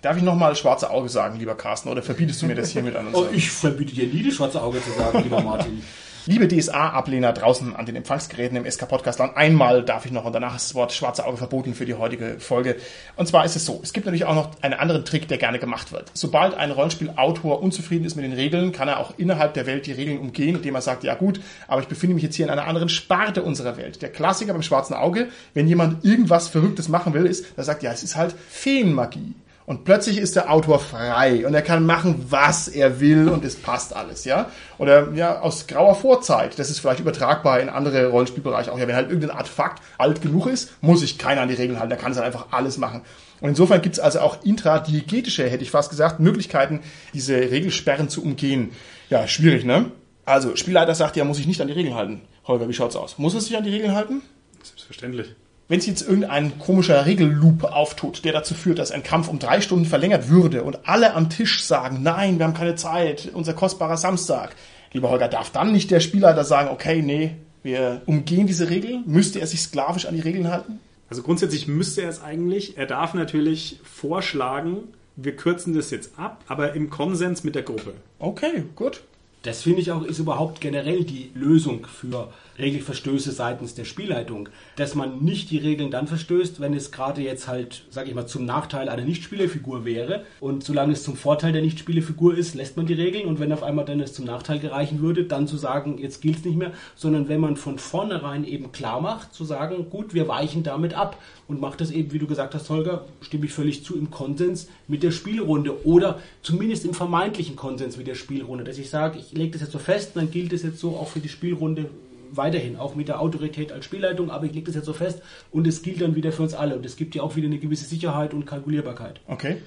Darf ich nochmal schwarze Auge sagen, lieber Carsten, oder verbietest du mir das hiermit an? Oh, unserem- ich verbiete dir nie, das schwarze Auge zu sagen, lieber Martin. Liebe DSA-Ablehner draußen an den Empfangsgeräten im SK-Podcast-Land, einmal darf ich noch und danach ist das Wort schwarze Auge verboten für die heutige Folge. Und zwar ist es so, es gibt natürlich auch noch einen anderen Trick, der gerne gemacht wird. Sobald ein Rollenspielautor unzufrieden ist mit den Regeln, kann er auch innerhalb der Welt die Regeln umgehen, indem er sagt, ja gut, aber ich befinde mich jetzt hier in einer anderen Sparte unserer Welt. Der Klassiker beim schwarzen Auge, wenn jemand irgendwas Verrücktes machen will, ist, er sagt, ja, es ist halt Feenmagie. Und plötzlich ist der Autor frei und er kann machen, was er will und es passt alles, ja? Oder ja, aus grauer Vorzeit, das ist vielleicht übertragbar in andere Rollenspielbereiche auch. Ja, wenn halt irgendein Artefakt alt genug ist, muss sich keiner an die Regeln halten, da kann es dann einfach alles machen. Und insofern gibt es also auch intradiegetische, hätte ich fast gesagt, Möglichkeiten, diese Regelsperren zu umgehen. Ja, schwierig, ne? Also, Spielleiter sagt, ja, muss sich nicht an die Regeln halten. Holger, wie schaut's aus? Muss er sich an die Regeln halten? Selbstverständlich. Wenn sich jetzt irgendein komischer Regelloop auftut, der dazu führt, dass ein Kampf um drei Stunden verlängert würde und alle am Tisch sagen, nein, wir haben keine Zeit, unser kostbarer Samstag. Lieber Holger, darf dann nicht der Spielleiter sagen, okay, nee, wir umgehen diese Regel? Müsste er sich sklavisch an die Regeln halten? Also grundsätzlich müsste er es eigentlich. Er darf natürlich vorschlagen, wir kürzen das jetzt ab, aber im Konsens mit der Gruppe. Okay, gut. Das finde ich auch, ist überhaupt generell die Lösung für Regelverstöße seitens der Spielleitung. Dass man nicht die Regeln dann verstößt, wenn es gerade jetzt halt, sage ich mal, zum Nachteil einer Nichtspielerfigur wäre. Und solange es zum Vorteil der Nichtspielerfigur ist, lässt man die Regeln. Und wenn auf einmal dann es zum Nachteil gereichen würde, dann zu sagen, jetzt gilt es nicht mehr. Sondern wenn man von vornherein eben klar macht, zu sagen, gut, wir weichen damit ab. Und macht das eben, wie du gesagt hast, Holger, stimme ich völlig zu, im Konsens mit der Spielrunde. Oder zumindest im vermeintlichen Konsens mit der Spielrunde. Dass ich sage, ich lege das jetzt so fest, dann gilt es jetzt so auch für die Spielrunde weiterhin, auch mit der Autorität als Spielleitung, aber ich lege das jetzt so fest und es gilt dann wieder für uns alle und es gibt ja auch wieder eine gewisse Sicherheit und Kalkulierbarkeit. Okay.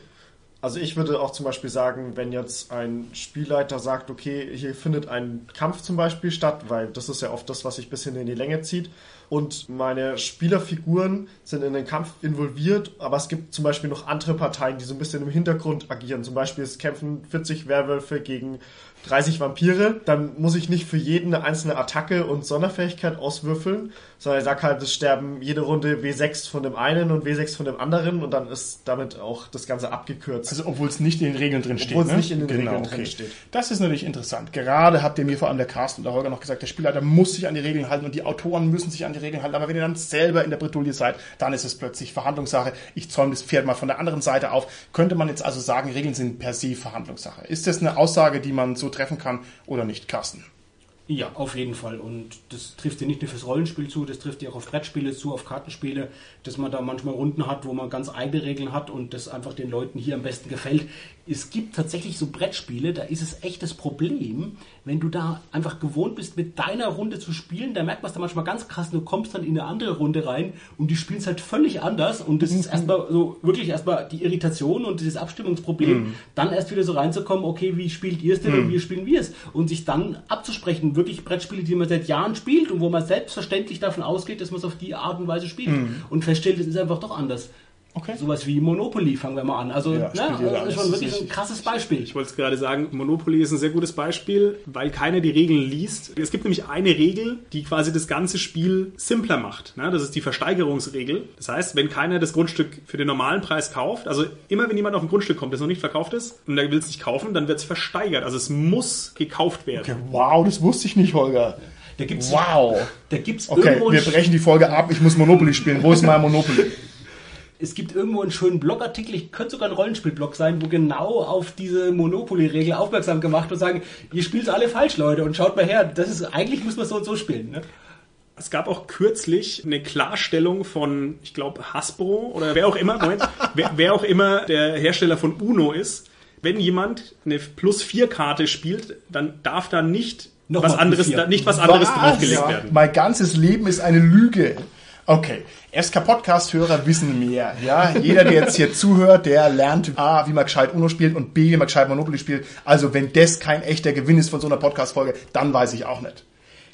Also ich würde auch zum Beispiel sagen, wenn jetzt ein Spielleiter sagt, okay, hier findet ein Kampf zum Beispiel statt, weil das ist ja oft das, was sich ein bisschen in die Länge zieht und meine Spielerfiguren sind in den Kampf involviert, aber es gibt zum Beispiel noch andere Parteien, die so ein bisschen im Hintergrund agieren. Zum Beispiel es kämpfen 40 Werwölfe gegen 30 Vampire, dann muss ich nicht für jeden eine einzelne Attacke und Sonderfähigkeit auswürfeln, sondern ich sage halt, es sterben jede Runde W6 von dem einen und W6 von dem anderen und dann ist damit auch das Ganze abgekürzt. Also obwohl es nicht in den Regeln drin steht. Obwohl es ne? nicht in den genau, Regeln okay. drin steht. Das ist natürlich interessant. Gerade habt ihr mir vor allem der Carsten und der Holger noch gesagt, der Spielleiter muss sich an die Regeln halten und die Autoren müssen sich an die Regeln halten. Aber wenn ihr dann selber in der Bredouille seid, dann ist es plötzlich Verhandlungssache. Ich zäume das Pferd mal von der anderen Seite auf. Könnte man jetzt also sagen, Regeln sind per se Verhandlungssache. Ist das eine Aussage, die man so treffen kann oder nicht, Carsten? Ja, auf jeden Fall. Und das trifft ja nicht nur fürs Rollenspiel zu, das trifft ja auch auf Brettspiele zu, auf Kartenspiele, dass man da manchmal Runden hat, wo man ganz eigene Regeln hat und das einfach den Leuten hier am besten gefällt. Es gibt tatsächlich so Brettspiele, da ist es echt das Problem, wenn du da einfach gewohnt bist, mit deiner Runde zu spielen, da merkt man es dann manchmal ganz krass, du kommst dann in eine andere Runde rein und die spielen es halt völlig anders und das ist erstmal so wirklich erstmal die Irritation und dieses Abstimmungsproblem, dann erst wieder so reinzukommen, okay, wie spielt ihr es denn und wie spielen wir es und sich dann abzusprechen, wirklich Brettspiele, die man seit Jahren spielt und wo man selbstverständlich davon ausgeht, dass man es auf die Art und Weise spielt und feststellt, es ist einfach doch anders. Okay. Sowas wie Monopoly fangen wir mal an. Also, Ja, ne, ist schon anders. wirklich ein krasses Beispiel. Ich wollte es gerade sagen, Monopoly ist ein sehr gutes Beispiel, weil keiner die Regeln liest. Es gibt nämlich eine Regel, die quasi das ganze Spiel simpler macht. Ne? Das ist die Versteigerungsregel. Das heißt, wenn keiner das Grundstück für den normalen Preis kauft, also immer wenn jemand auf ein Grundstück kommt, das noch nicht verkauft ist und der will es nicht kaufen, dann wird es versteigert. Also es muss gekauft werden. Okay, wow, das wusste ich nicht, Holger. Da gibt's, Wow. da gibt's Okay, irgendwo wir brechen die Folge ab. Ich muss Monopoly spielen. Wo ist mein Monopoly? Es gibt irgendwo einen schönen Blogartikel, ich könnte sogar ein Rollenspielblog sein, wo genau auf diese Monopoly-Regel aufmerksam gemacht und sagen, ihr spielt alle falsch, Leute, und schaut mal her, das ist, eigentlich muss man so und so spielen. Ne? Es gab auch kürzlich eine Klarstellung von, ich glaube, Hasbro oder wer auch immer, Moment, wer, wer auch immer der Hersteller von Uno ist. Wenn jemand eine Plus 4 Karte spielt, dann darf da nicht Noch was anderes, nicht was anderes Was? draufgelegt werden. Mein ganzes Leben ist eine Lüge. Okay, SK-Podcast-Hörer wissen mehr. Ja, jeder, der jetzt hier zuhört, der lernt A, wie man gescheit Uno spielt und B, wie man gescheit Monopoly spielt. Also wenn das kein echter Gewinn ist von so einer Podcast-Folge, dann weiß ich auch nicht.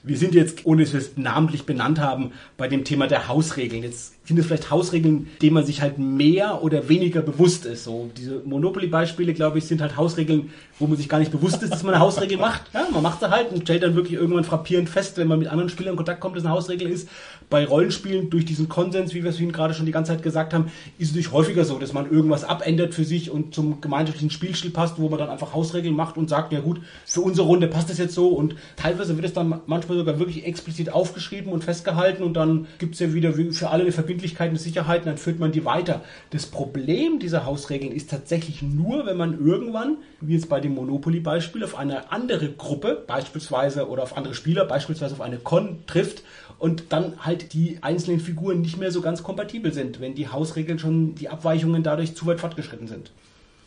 Wir sind jetzt, ohne dass wir es namentlich benannt haben, bei dem Thema der Hausregeln. Jetzt sind es vielleicht Hausregeln, denen man sich halt mehr oder weniger bewusst ist. So diese Monopoly-Beispiele, glaube ich, sind halt Hausregeln, wo man sich gar nicht bewusst ist, dass man eine Hausregel macht. Ja, man macht sie halt und stellt dann wirklich irgendwann frappierend fest, wenn man mit anderen Spielern in Kontakt kommt, dass eine Hausregel ist. Bei Rollenspielen durch diesen Konsens, wie wir es Ihnen gerade schon die ganze Zeit gesagt haben, ist es natürlich häufiger so, dass man irgendwas abändert für sich und zum gemeinschaftlichen Spielstil passt, wo man dann einfach Hausregeln macht und sagt, ja gut, für unsere Runde passt das jetzt so und teilweise wird es dann manchmal sogar wirklich explizit aufgeschrieben und festgehalten und dann gibt es ja wieder wie für alle eine Verbindlichkeit, eine Sicherheit und dann führt man die weiter. Das Problem dieser Hausregeln ist tatsächlich nur, wenn man irgendwann, wie jetzt bei dem Monopoly-Beispiel, auf eine andere Gruppe, beispielsweise oder auf andere Spieler, beispielsweise auf eine Con trifft und dann halt die einzelnen Figuren nicht mehr so ganz kompatibel sind, wenn die Hausregeln schon, die Abweichungen dadurch zu weit fortgeschritten sind.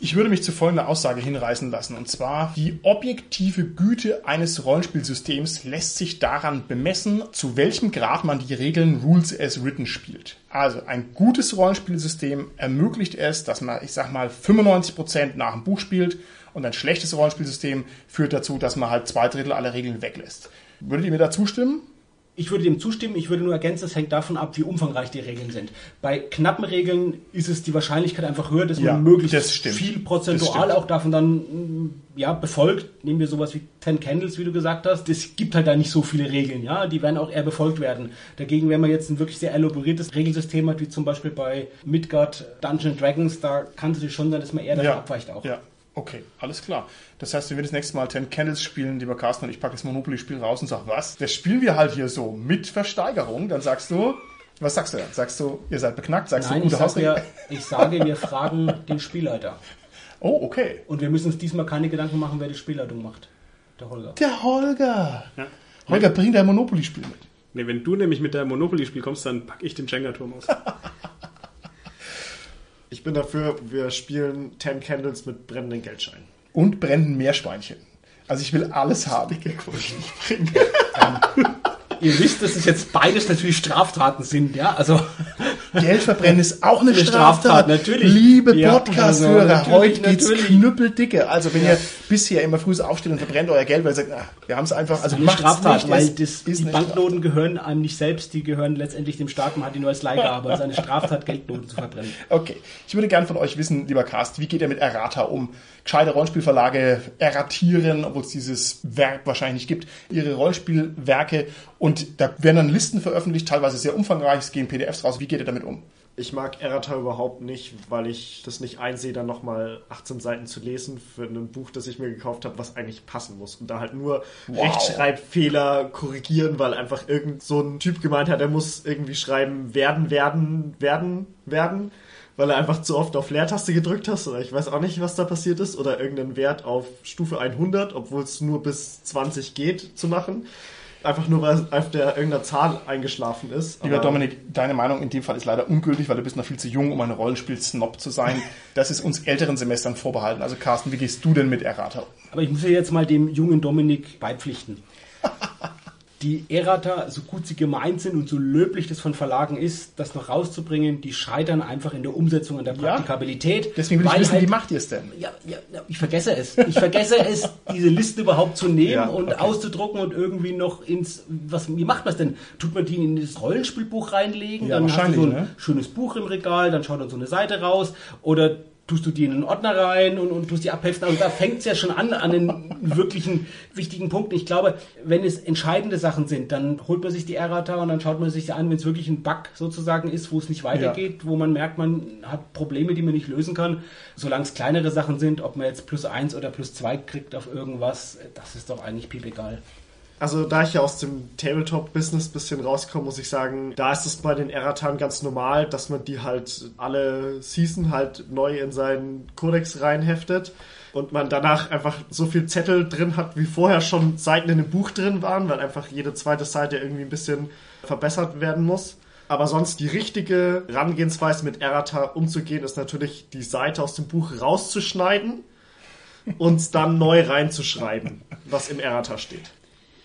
Ich würde mich zu folgender Aussage hinreißen lassen, und zwar, die objektive Güte eines Rollenspielsystems lässt sich daran bemessen, zu welchem Grad man die Regeln Rules as Written spielt. Also ein gutes Rollenspielsystem ermöglicht es, dass man, ich sag mal, 95% nach dem Buch spielt und ein schlechtes Rollenspielsystem führt dazu, dass man halt zwei Drittel aller Regeln weglässt. Würdet ihr mir da zustimmen? Ich würde dem zustimmen, ich würde nur ergänzen, es hängt davon ab, wie umfangreich die Regeln sind. Bei knappen Regeln ist es die Wahrscheinlichkeit einfach höher, dass Ja, man möglichst viel prozentual auch davon dann ja, befolgt. Nehmen wir sowas wie Ten Candles, wie du gesagt hast. Es gibt halt da nicht so viele Regeln, ja, die werden auch eher befolgt werden. Dagegen, wenn man jetzt ein wirklich sehr elaboriertes Regelsystem hat, wie zum Beispiel bei Midgard Dungeons Dragons, da kann es schon sein, dass man eher davon abweicht auch. Ja. Okay, alles klar. Das heißt, wenn wir das nächste Mal Ten Candles spielen, lieber Carsten, und ich packe das Monopoly-Spiel raus und sag, was? Das spielen wir halt hier so mit Versteigerung. Dann sagst du, was sagst du dann? Sagst du, ihr seid beknackt? Sagst Nein, du, ich, gute sag Hausregel? ja, ich sage, wir fragen den Spielleiter. Oh, okay. Und wir müssen uns diesmal keine Gedanken machen, wer die Spielleitung macht. Der Holger. Der Holger. Ja. Holger, bring dein Monopoly-Spiel mit. Nee, wenn du nämlich mit deinem Monopoly-Spiel kommst, dann packe ich den Jenga-Turm aus. Ich bin dafür, wir spielen Ten Candles mit brennenden Geldscheinen. Und brennenden Meerschweinchen. Also ich will alles haben. Ihr wisst, dass es jetzt beides natürlich Straftaten sind, ja? Also Geld verbrennen ist auch eine Eine Straftat. Straftat, natürlich. Liebe Ja, Podcast-Hörer, also heute natürlich, geht's natürlich. knüppeldicke. Also wenn ihr bisher immer früh aufsteht und verbrennt euer Geld, weil ihr sagt, ah, wir haben es einfach, also eine macht's Straftat, nicht, weil das, die Banknoten gehören einem nicht selbst, die gehören letztendlich dem Staat, man hat die nur als Leihgabe. Es ist eine Straftat, Geldnoten zu verbrennen. Okay. Ich würde gern von euch wissen, lieber Cast, wie geht ihr mit Errata um? Gescheite Rollenspielverlage erratieren, obwohl es dieses Verb wahrscheinlich nicht gibt, ihre Rollenspielwerke und da werden dann Listen veröffentlicht, teilweise sehr umfangreich, es gehen PDFs raus. Wie geht ihr damit um? Ich mag Errata überhaupt nicht, weil ich das nicht einsehe, dann nochmal 18 Seiten zu lesen für ein Buch, das ich mir gekauft habe, was eigentlich passen muss. Und da halt nur Wow. Rechtschreibfehler korrigieren, weil einfach irgend so ein Typ gemeint hat, er muss irgendwie schreiben, werden, werden, werden, werden, weil er einfach zu oft auf Leertaste gedrückt hast oder ich weiß auch nicht, was da passiert ist oder irgendeinen Wert auf Stufe 100, obwohl es nur bis 20 geht zu machen. Einfach nur, weil auf der irgendeiner Zahl eingeschlafen ist. Lieber Aber- Dominik, deine Meinung in dem Fall ist leider ungültig, weil du bist noch viel zu jung, um ein Rollenspiel-Snob zu sein. Das ist uns älteren Semestern vorbehalten. Also Carsten, wie gehst du denn mit Errata um? Aber ich muss ja jetzt mal dem jungen Dominik beipflichten. Die Errata, so gut sie gemeint sind und so löblich das von Verlagen ist, das noch rauszubringen, die scheitern einfach in der Umsetzung und der Ja. Praktikabilität. Deswegen will ich wissen, halt- wie macht ihr es denn? Ja, ja, ja, ich vergesse es. Ich vergesse es, diese Liste überhaupt zu nehmen Ja, und okay. auszudrucken und irgendwie noch ins. Was, wie macht man es denn? Tut man die in das Rollenspielbuch reinlegen? Ja, dann hast du so ein ne? schönes Buch im Regal, dann schaut dann so eine Seite raus. Oder tust du die in einen Ordner rein und, und tust die abheften. Also da fängt es ja schon an, an den wirklichen wichtigen Punkten. Ich glaube, wenn es entscheidende Sachen sind, dann holt man sich die Errata und dann schaut man sich sie an, wenn es wirklich ein Bug sozusagen ist, wo es nicht weitergeht, wo man merkt, man hat Probleme, die man nicht lösen kann. Solange es kleinere Sachen sind, ob man jetzt plus eins oder plus zwei kriegt auf irgendwas, das ist doch eigentlich piep egal. Also da ich ja aus dem Tabletop-Business bisschen rauskomme, muss ich sagen, da ist es bei den Erratan ganz normal, dass man die halt alle Season halt neu in seinen Kodex reinheftet und man danach einfach so viel Zettel drin hat, wie vorher schon Seiten in dem Buch drin waren, weil einfach jede zweite Seite irgendwie ein bisschen verbessert werden muss. Aber sonst die richtige Herangehensweise mit Errata umzugehen, ist natürlich die Seite aus dem Buch rauszuschneiden und dann neu reinzuschreiben, was im Errata steht.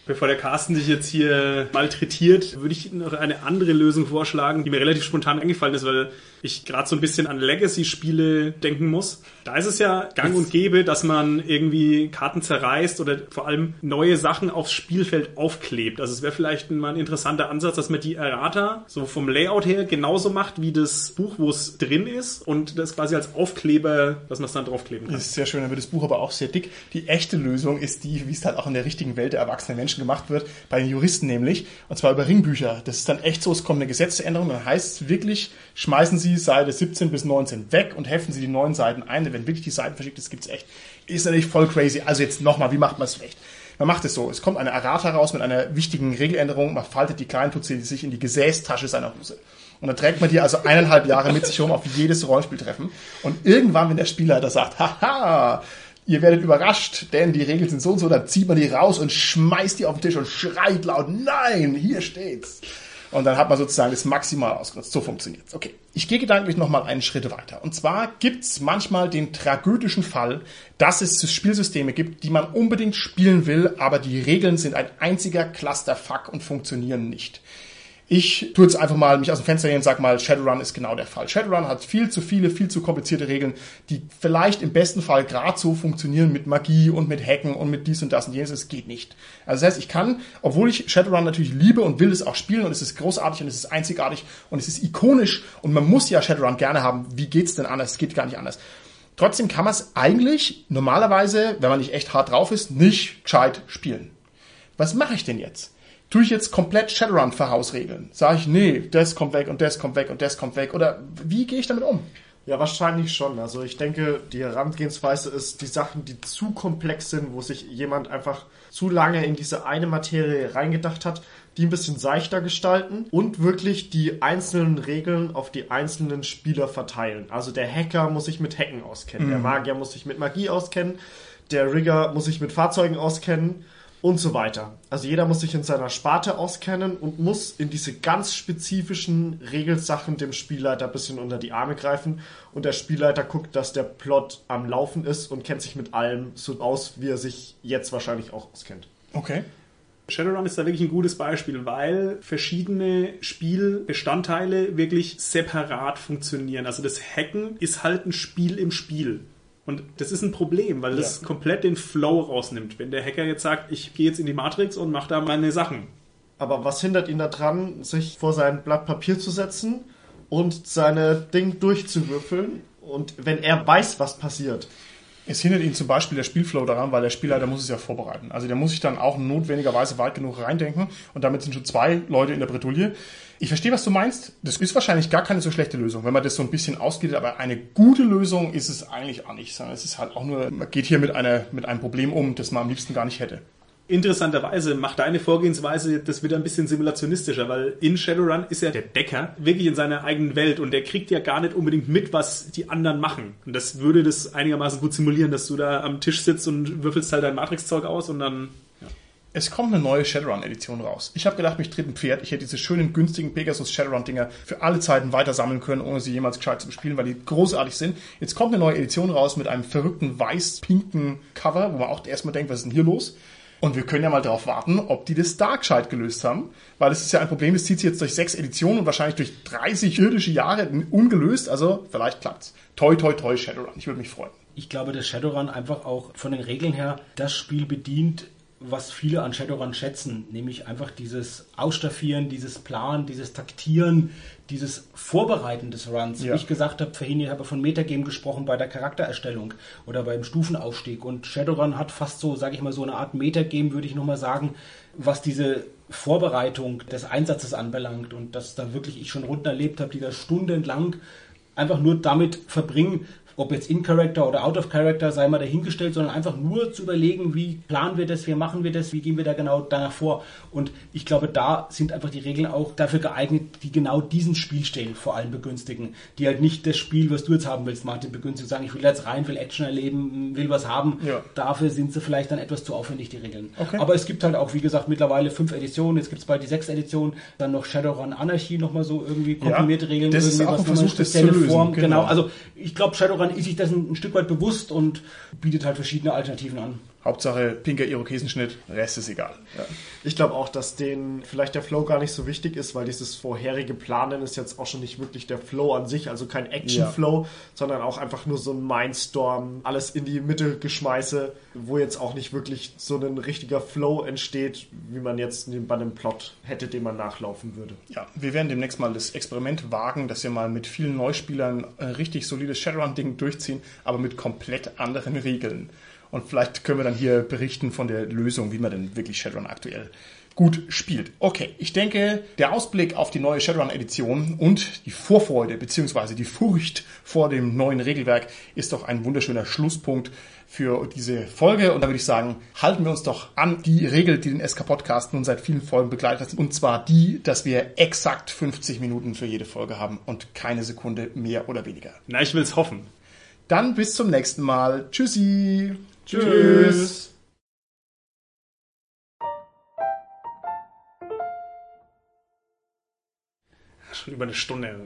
Bevor der Carsten sich jetzt hier malträtiert, würde ich noch eine andere Lösung vorschlagen, die mir relativ spontan eingefallen ist, weil ich gerade so ein bisschen an Legacy-Spiele denken muss. Da ist es ja gang und gäbe, dass man irgendwie Karten zerreißt oder vor allem neue Sachen aufs Spielfeld aufklebt. Also es wäre vielleicht mal ein interessanter Ansatz, dass man die Errata so vom Layout her genauso macht wie das Buch, wo es drin ist und das quasi als Aufkleber, dass man es dann draufkleben kann. Das ist sehr schön, dann wird das Buch aber auch sehr dick. Die echte Lösung ist die, wie es halt auch in der richtigen Welt der erwachsenen Menschen gemacht wird, bei den Juristen nämlich, und zwar über Ringbücher. Das ist dann echt so, es kommt eine Gesetzesänderung, dann heißt es wirklich, schmeißen Sie Seite 17 bis 19 weg und heften Sie die neuen Seiten ein. Denn wenn wirklich die Seiten verschickt ist, gibt's echt. Ist natürlich voll crazy. Also jetzt nochmal, wie macht man es recht? Man macht es so, es kommt eine Errata raus mit einer wichtigen Regeländerung, man faltet die klein, tut sich in die Gesäßtasche seiner Hose. Und dann trägt man die also eineinhalb Jahre mit sich rum auf jedes Rollenspieltreffen. Und irgendwann, wenn der Spielleiter sagt, haha, ihr werdet überrascht, denn die Regeln sind so und so, dann zieht man die raus und schmeißt die auf den Tisch und schreit laut, nein, hier steht's. Und dann hat man sozusagen das maximal ausgenutzt. So funktioniert's. Okay. Ich gehe gedanklich nochmal einen Schritt weiter. Und zwar gibt's manchmal den tragödischen Fall, dass es Spielsysteme gibt, die man unbedingt spielen will, aber die Regeln sind ein einziger Clusterfuck und funktionieren nicht. Ich tue jetzt einfach mal mich aus dem Fenster gehen und sag mal, Shadowrun ist genau der Fall. Shadowrun hat viel zu viele, viel zu komplizierte Regeln, die vielleicht im besten Fall gerade so funktionieren mit Magie und mit Hacken und mit dies und das und jenes. Es geht nicht. Also das heißt, ich kann, obwohl ich Shadowrun natürlich liebe und will es auch spielen und es ist großartig und es ist einzigartig und es ist ikonisch und man muss ja Shadowrun gerne haben. Wie geht's denn anders? Es geht gar nicht anders. Trotzdem kann man es eigentlich normalerweise, wenn man nicht echt hart drauf ist, nicht gescheit spielen. Was mache ich denn jetzt? Tue ich jetzt komplett Shadowrun verhausregeln? Sage ich, nee, das kommt weg und das kommt weg und das kommt weg? Oder wie gehe ich damit um? Ja, wahrscheinlich schon. Also ich denke, die Herangehensweise ist, die Sachen, die zu komplex sind, wo sich jemand einfach zu lange in diese eine Materie reingedacht hat, die ein bisschen seichter gestalten und wirklich die einzelnen Regeln auf die einzelnen Spieler verteilen. Also der Hacker muss sich mit Hacken auskennen, mhm. der Magier muss sich mit Magie auskennen, der Rigger muss sich mit Fahrzeugen auskennen und so weiter. Also jeder muss sich in seiner Sparte auskennen und muss in diese ganz spezifischen Regelsachen dem Spielleiter ein bisschen unter die Arme greifen und der Spielleiter guckt, dass der Plot am Laufen ist und kennt sich mit allem so aus, wie er sich jetzt wahrscheinlich auch auskennt. Okay. Shadowrun ist da wirklich ein gutes Beispiel, weil verschiedene Spielbestandteile wirklich separat funktionieren. Also das Hacken ist halt ein Spiel im Spiel. Und das ist ein Problem, weil das ja. komplett den Flow rausnimmt. Wenn der Hacker jetzt sagt, ich gehe jetzt in die Matrix und mache da meine Sachen. Aber was hindert ihn daran, sich vor sein Blatt Papier zu setzen und seine Ding durchzuwürfeln? Und wenn er weiß, was passiert. Es hindert ihn zum Beispiel der Spielflow daran, weil der Spielleiter muss es ja vorbereiten. Also der muss sich dann auch notwendigerweise weit genug reindenken und damit sind schon zwei Leute in der Bretouille. Ich verstehe, was du meinst. Das ist wahrscheinlich gar keine so schlechte Lösung, wenn man das so ein bisschen ausgeht, aber eine gute Lösung ist es eigentlich auch nicht, sondern es ist halt auch nur, man geht hier mit, einer, mit einem Problem um, das man am liebsten gar nicht hätte. Interessanterweise macht deine Vorgehensweise das wieder ein bisschen simulationistischer, weil in Shadowrun ist ja der Decker wirklich in seiner eigenen Welt und der kriegt ja gar nicht unbedingt mit, was die anderen machen. Und das würde das einigermaßen gut simulieren, dass du da am Tisch sitzt und würfelst halt dein Matrix-Zeug aus und dann es kommt eine neue Shadowrun-Edition raus. Ich habe gedacht, mich tritt ein Pferd. Ich hätte diese schönen, günstigen Pegasus Shadowrun-Dinger für alle Zeiten weiter sammeln können, ohne sie jemals gescheit zu bespielen, weil die großartig sind. Jetzt kommt eine neue Edition raus mit einem verrückten weiß-pinken Cover, wo man auch erstmal denkt, was ist denn hier los? Und wir können ja mal darauf warten, ob die das da gescheit gelöst haben. Weil es ist ja ein Problem, das zieht sich jetzt durch sechs Editionen und wahrscheinlich durch 30 irdische Jahre ungelöst. Also vielleicht klappt's. Toi, toi, toi, Shadowrun. Ich würde mich freuen. Ich glaube, dass Shadowrun einfach auch von den Regeln her das Spiel bedient, was viele an Shadowrun schätzen, nämlich einfach dieses Ausstaffieren, dieses Planen, dieses Taktieren, dieses Vorbereiten des Runs. Ja. Wie ich gesagt habe, vorhin ich habe von Metagame gesprochen bei der Charaktererstellung oder beim Stufenaufstieg und Shadowrun hat fast so, sage ich mal, so eine Art Metagame, würde ich nochmal sagen, was diese Vorbereitung des Einsatzes anbelangt und dass da wirklich ich schon Runden erlebt habe, die da stundenlang einfach nur damit verbringen, ob jetzt in Character oder out of Character, sei mal dahingestellt, sondern einfach nur zu überlegen, wie planen wir das, wie machen wir das, wie gehen wir da genau danach vor. Und ich glaube, da sind einfach die Regeln auch dafür geeignet, die genau diesen Spielstil vor allem begünstigen, die halt nicht das Spiel, was du jetzt haben willst, Martin, begünstigen, sagen, ich will jetzt rein, will Action erleben, will was haben. Ja. Dafür sind sie vielleicht dann etwas zu aufwendig, die Regeln. Okay. Aber es gibt halt auch, wie gesagt, mittlerweile fünf Editionen, jetzt gibt es bald die sechs Editionen, dann noch Shadowrun Anarchy nochmal so irgendwie komprimierte ja, Regeln, das irgendwie ist auch was ein Versuch, das zu lösen. Form. Genau. genau. Also ich glaube, Shadowrun daran ist sich das ein, ein Stück weit bewusst und bietet halt verschiedene Alternativen an. Hauptsache pinker Irokesenschnitt, Rest ist egal. Ja. Ich glaube auch, dass denen vielleicht der Flow gar nicht so wichtig ist, weil dieses vorherige Planen ist jetzt auch schon nicht wirklich der Flow an sich, also kein Action-Flow, ja. sondern auch einfach nur so ein Mindstorm, alles in die Mitte geschmeiße, wo jetzt auch nicht wirklich so ein richtiger Flow entsteht, wie man jetzt bei einem Plot hätte, den man nachlaufen würde. Ja, wir werden demnächst mal das Experiment wagen, dass wir mal mit vielen Neuspielern ein richtig solides Shadowrun-Ding durchziehen, aber mit komplett anderen Regeln. Und vielleicht können wir dann hier berichten von der Lösung, wie man denn wirklich Shadowrun aktuell gut spielt. Okay, ich denke, der Ausblick auf die neue Shadowrun-Edition und die Vorfreude bzw. die Furcht vor dem neuen Regelwerk ist doch ein wunderschöner Schlusspunkt für diese Folge. Und da würde ich sagen, halten wir uns doch an die Regel, die den SK-Podcast nun seit vielen Folgen begleitet hat. Und zwar die, dass wir exakt 50 Minuten für jede Folge haben und keine Sekunde mehr oder weniger. Na, ich will es hoffen. Dann bis zum nächsten Mal. Tschüssi. Tschüss. Schon über eine Stunde.